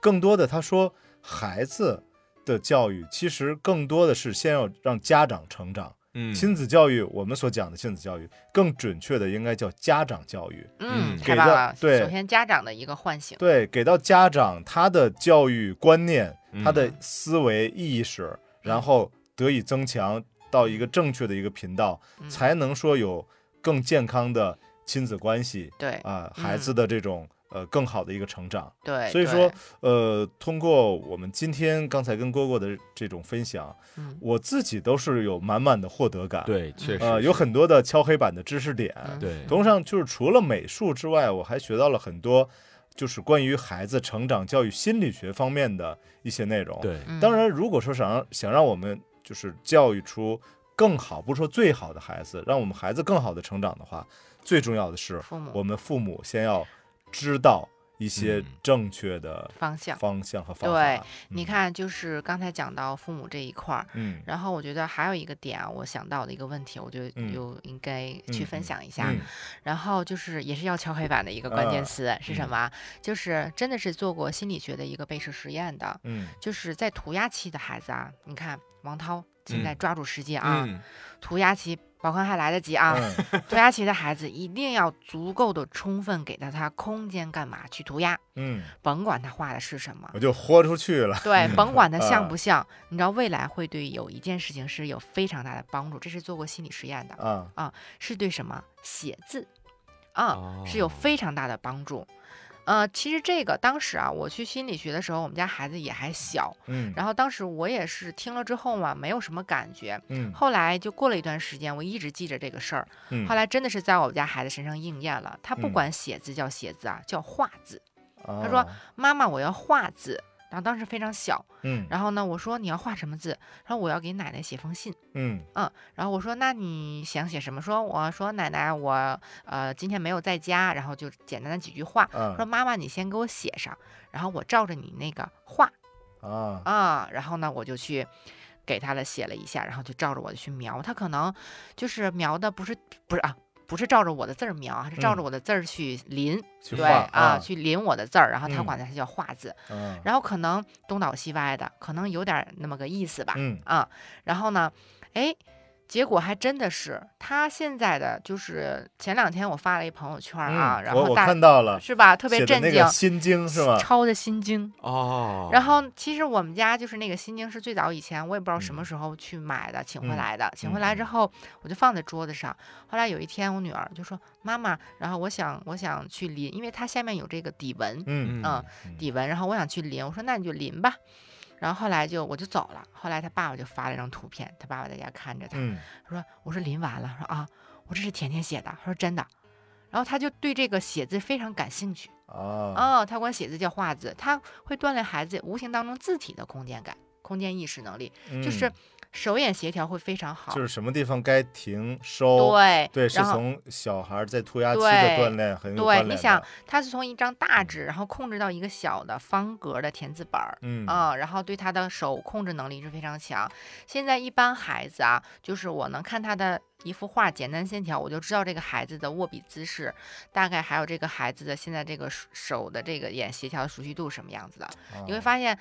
更多的他说，孩子的教育其实更多的是先要让家长成长。嗯，亲子教育，我们所讲的亲子教育，更准确的应该叫家长教育。嗯，嗯给到。对。首先家长的一个唤醒，对，给到家长他的教育观念、他的嗯思维意识，然后得以增强到一个正确的一个频道，嗯。才能说有更健康的亲子关系对。啊，孩嗯子的这种呃更好的一个成长。对，所以说，呃，通过我们今天刚才跟蝈蝈的这种分享，嗯我自己都是有满满的获得感。，对，确实呃，有很多的敲黑板的知识点。嗯对，同时上，就是除了美术之外，我还学到了很多，就是关于孩子成长教育心理学方面的一些内容。，对，嗯当然，如果说想让想让我们就是教育出更好，不是说最好的孩子，让我们孩子更好的成长的话，最重要的是父母我们父母先要知道一些嗯。正确的方向。方向和方对法。你看，就是刚才讲到父母这一块儿，嗯，然后我觉得还有一个点啊，我想到的一个问题，我就嗯。又应该去分享一下。嗯。然后就是也是要敲黑板的一个关键啊词、是什嗯。么？就是真的是做过心理学的一个背试实验的，嗯。就是在涂鸦期的孩子啊，你看王涛现在嗯。抓住时机啊，嗯。涂鸦期宝康还来得及啊，嗯 涂鸦期的孩子一定要足够的充分给到他空间，干嘛去涂鸦？嗯，甭管他画的是什么我，就豁出去了。对，甭管它像啊不像，你知道未来会对有一件事情是有非常大的帮助，这是做过心理实验的，啊，是对什么写字啊、哦是有非常大的帮助。呃，其实这个当时啊，我去心理学的时候，我们家孩子也还小，嗯然后当时我也是听了之后嘛，没有什么感觉。嗯后来就过了一段时间，我一直记着这个事儿。嗯，后来真的是在我们家孩子身上应验了，他不嗯管写字叫写字啊，叫画字。他他说，妈妈，我要画字。然后当时非常小，嗯然后呢，我说你要画什么字？他说我要给奶奶写封信。嗯然后我说那你想写什么？说我说奶奶我呃今天没有在家，然后就简单的几句话。嗯说妈妈你先给我写上，然后我照着你那个画啊啊，然后呢我就去给他了写了一下，然后就照着我的去描。他可能就是描的不是不是啊。不是照着我的字儿描啊，是照着嗯。我的字儿去临，对啊，去临我的字儿，然后他嗯。管它叫画字，嗯。然后可能东倒西歪的，可能有点儿那么个意思吧，嗯。啊，然后呢，哎，结果还真的是他现在的就是前两天我发了一朋友圈儿啊，然后大看到了，是吧，特别震惊心经是吧？抄的心经。哦，然后其实我们家就是那个心经是最早以前我也不知道什么嗯时候去买的，请回嗯来的。请回来之后我就放在桌子上。后来有一天我女儿就说：“妈妈，然后我想我想去临，因为它下面有这个底纹，嗯嗯底纹，然后我想去临。我说那你就临吧。然后后来就我就走了。后来他爸爸就发了一张图片，他爸爸在家看着他，嗯他说我说临完了，说啊，我这是甜甜写的，他说真的。然后他就对这个写字非常感兴趣。啊哦，他管写字叫画字，他会锻炼孩子无形当中字体的空间感、空间意识能力，就是嗯手眼协调会非常好。就是什么地方该停收，对对，是从小孩在涂鸦期的锻炼很有关对。你想，他是从一张大纸，然后控制到一个小的方格的填字本儿。嗯啊、然后对他的手控制能力是非常强。现在一般孩子啊，就是我能看他的一幅画简单线条，我就知道这个孩子的握笔姿势，大概还有这个孩子的现在这个手手的这个眼协调的熟悉度是什么样子的。你会啊发现，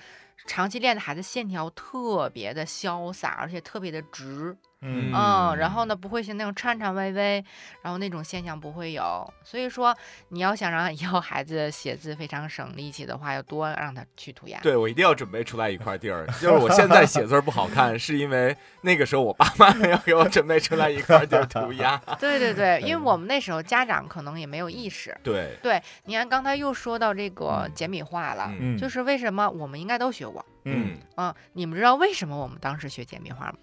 长期练的孩子线条特别的潇洒，而且特别的直，嗯嗯，然后呢不会是那种颤颤巍巍，然后那种现象不会有。所以说，你要想让 以后孩子写字非常省力气的话，要多让他去涂鸦。对我一定要准备出来一块地儿。就是我现在写字儿不好看，是因为那个时候我爸妈没有给我准备出来一块地儿涂鸦。对对对，因为我们那时候家长可能也没有意识。对，对，你看刚才又说到这个嗯简笔画了，就是为什么我们应该都学过嗯，啊、你们知道为什么我们当时学简笔画吗？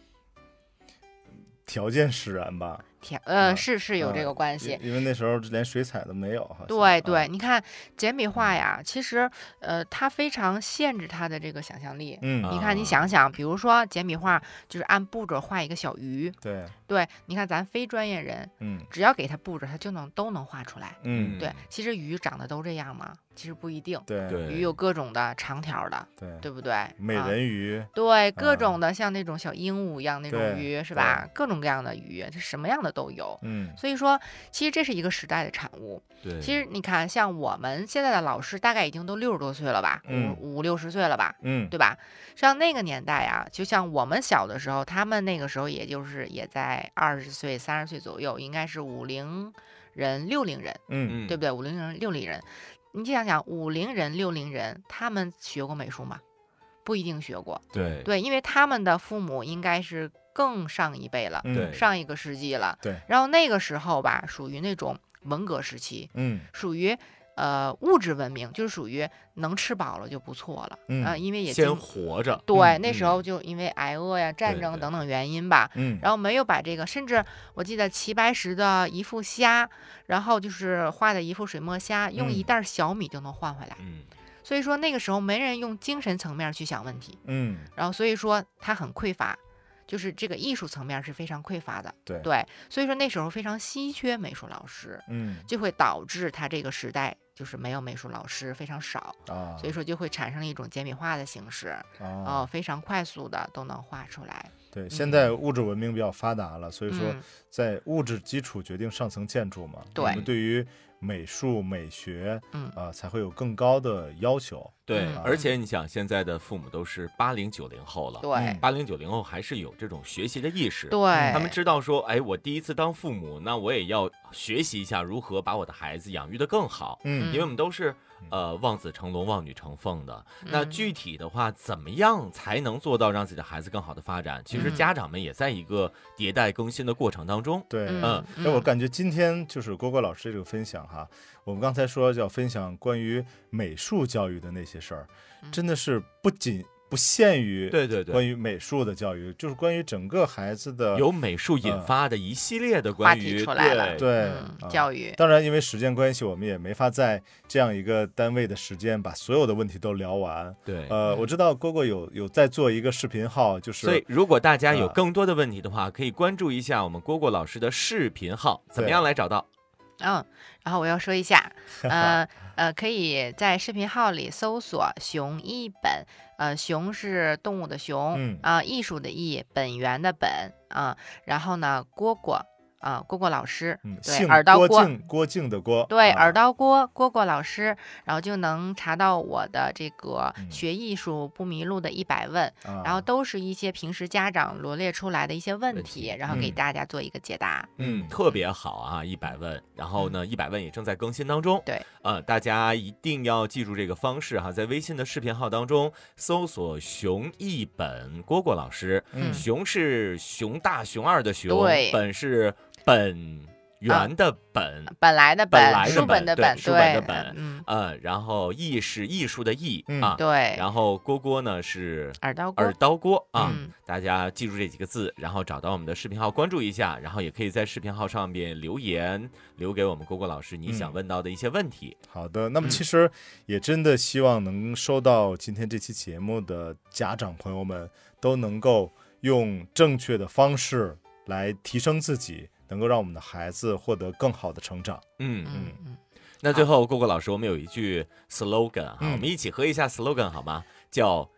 条件使然吧，条，呃，嗯是是有这嗯个关系。因因为那时候连水彩都没有，好像对对，啊你看简笔画呀，其实呃，它非常限制他的这个想象力。嗯你看，你想想，比如说简笔画，就是按步骤画一个小鱼。对，对，你看咱非专业人，嗯只要给他步骤，他就能都能画出来。嗯对，其实鱼长得都这样吗？其实不一定，对对鱼有各种的长条的，对对不对？美啊人鱼，对，各啊种的像那种小鹦鹉一样那种鱼是吧？各种各样的鱼，它什么样的都有。嗯所以说，其实这是一个时代的产物。对，其实你看，像我们现在的老师，大概已经都六十多岁了吧，嗯五五六十岁了吧，嗯对吧？像那个年代啊，就像我们小的时候，他们那个时候也就是也在二十岁、三十岁左右，应该是五零人、六零人，嗯嗯，对不对？五零人、六零人，你就想想，五零人、六零人，他们学过美术吗？不一定学过，对对，因为他们的父母应该是更上一辈了，嗯上一个世纪了。对，然后那个时候吧，属于那种文革时期，嗯属于呃物质文明，就是属于能吃饱了就不错了。嗯啊，因为也先活着。对、嗯那时候就因为挨饿呀、战争等等原因吧。嗯，然后没有把这个，甚至我记得齐白石的一副虾，然后就是画的一副水墨虾，用一嗯袋小米就能换回来。嗯，所以说那个时候没人用精神层面去想问题，嗯然后所以说他很匮乏，就是这个艺术层面是非常匮乏的。对对，所以说那时候非常稀缺美术老师，嗯就会导致他这个时代就是没有美术老师非常少，啊，所以说就会产生了一种简笔画的形式，啊哦，非常快速的都能画出来。对，现在物质文明比较发达了，所以说嗯在物质基础决定上层建筑嘛。对我们对于美术美学，嗯。啊，才会有更高的要求。对嗯，而且你想，现在的父母都是八零九零后了，对。嗯。八零九零后还是有这种学习的意识。对，他们知道说，哎，我第一次当父母，那我也要学习一下如何把我的孩子养育的更好，嗯。因为我们都是呃望子成龙、望女成凤的。那嗯具体的话，怎么样才能做到让自己的孩子更好的发展？其实嗯家长们也在一个迭代更新的过程当中。对，嗯哎，我感觉今天就是郭郭老师这个分享哈，我们刚才说要分享关于美术教育的那些事儿，嗯真的是不仅不限于对对对，关于美术的教育，就是关于整个孩子的由美术引发的一系列的关于话题出来了对对嗯啊教育，当然，因为时间关系，我们也没法在这样一个单位的时间把所有的问题都聊完。对。呃，嗯我知道蝈蝈有有在做一个视频号，就是所以，如果大家有呃更多的问题的话，可以关注一下我们蝈蝈老师的视频号，怎么样来找到？嗯，然后我要说一下，呃呃，可以在视频号里搜索“熊一本”，呃，熊是动物的熊，嗯。啊、艺术的艺，本源的本啊、然后呢，蝈蝈啊，蝈蝈老师，嗯，对，姓耳刀郭，郭靖，郭靖的郭，对，啊耳刀郭蝈蝈老师，然后就能查到我的这个嗯学艺术不迷路的一百问，啊然后都是一些平时家长罗列出来的一些问问题，然后给嗯大家做一个解答。嗯，特别好啊，一百问。然后呢，一百问也正在更新当中。对，呃，大家一定要记住这个方式哈，在微信的视频号当中搜索“熊一本蝈蝈老师”，嗯熊是熊大熊二的熊，对本是本源的本。本来的本来的书本的本，对书本的本。嗯，呃，然后艺是艺术的艺、嗯啊，对，然后蝈蝈呢是耳刀郭耳，刀锅啊，嗯。大家记住这几个字，然后找到我们的视频号关注一下，然后也可以在视频号上面留言，留给我们蝈蝈老师你想嗯。问到的一些问题。好的，那么嗯。其实也真的希望能收到今天这期节目的家长朋友们都能够用正确的方式来提升自己，能够让我们的孩子获得更好的成长。嗯，嗯嗯，那最后蝈蝈老师，我们有一句 slogan 哈、嗯。我们一起合一下 slogan 好吗？叫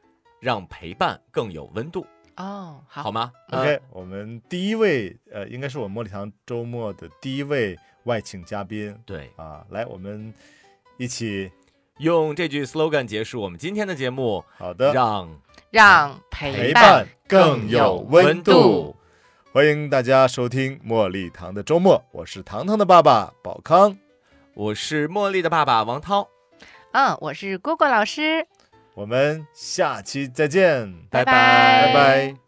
让陪伴更有温度，哦，好，好吗？OK，、我们第一位呃，应该是我们茉莉堂周末的第一位外请嘉宾。对，啊，来，我们一起用这句 slogan 结束我们今天的节目，好的。让让陪陪伴更更有有温度度。欢迎大家收听茉莉糖的周末，我是糖糖的爸爸宝康，我是茉莉的爸爸王涛，嗯，我是蝈蝈老师，我们下期再见，拜拜。拜拜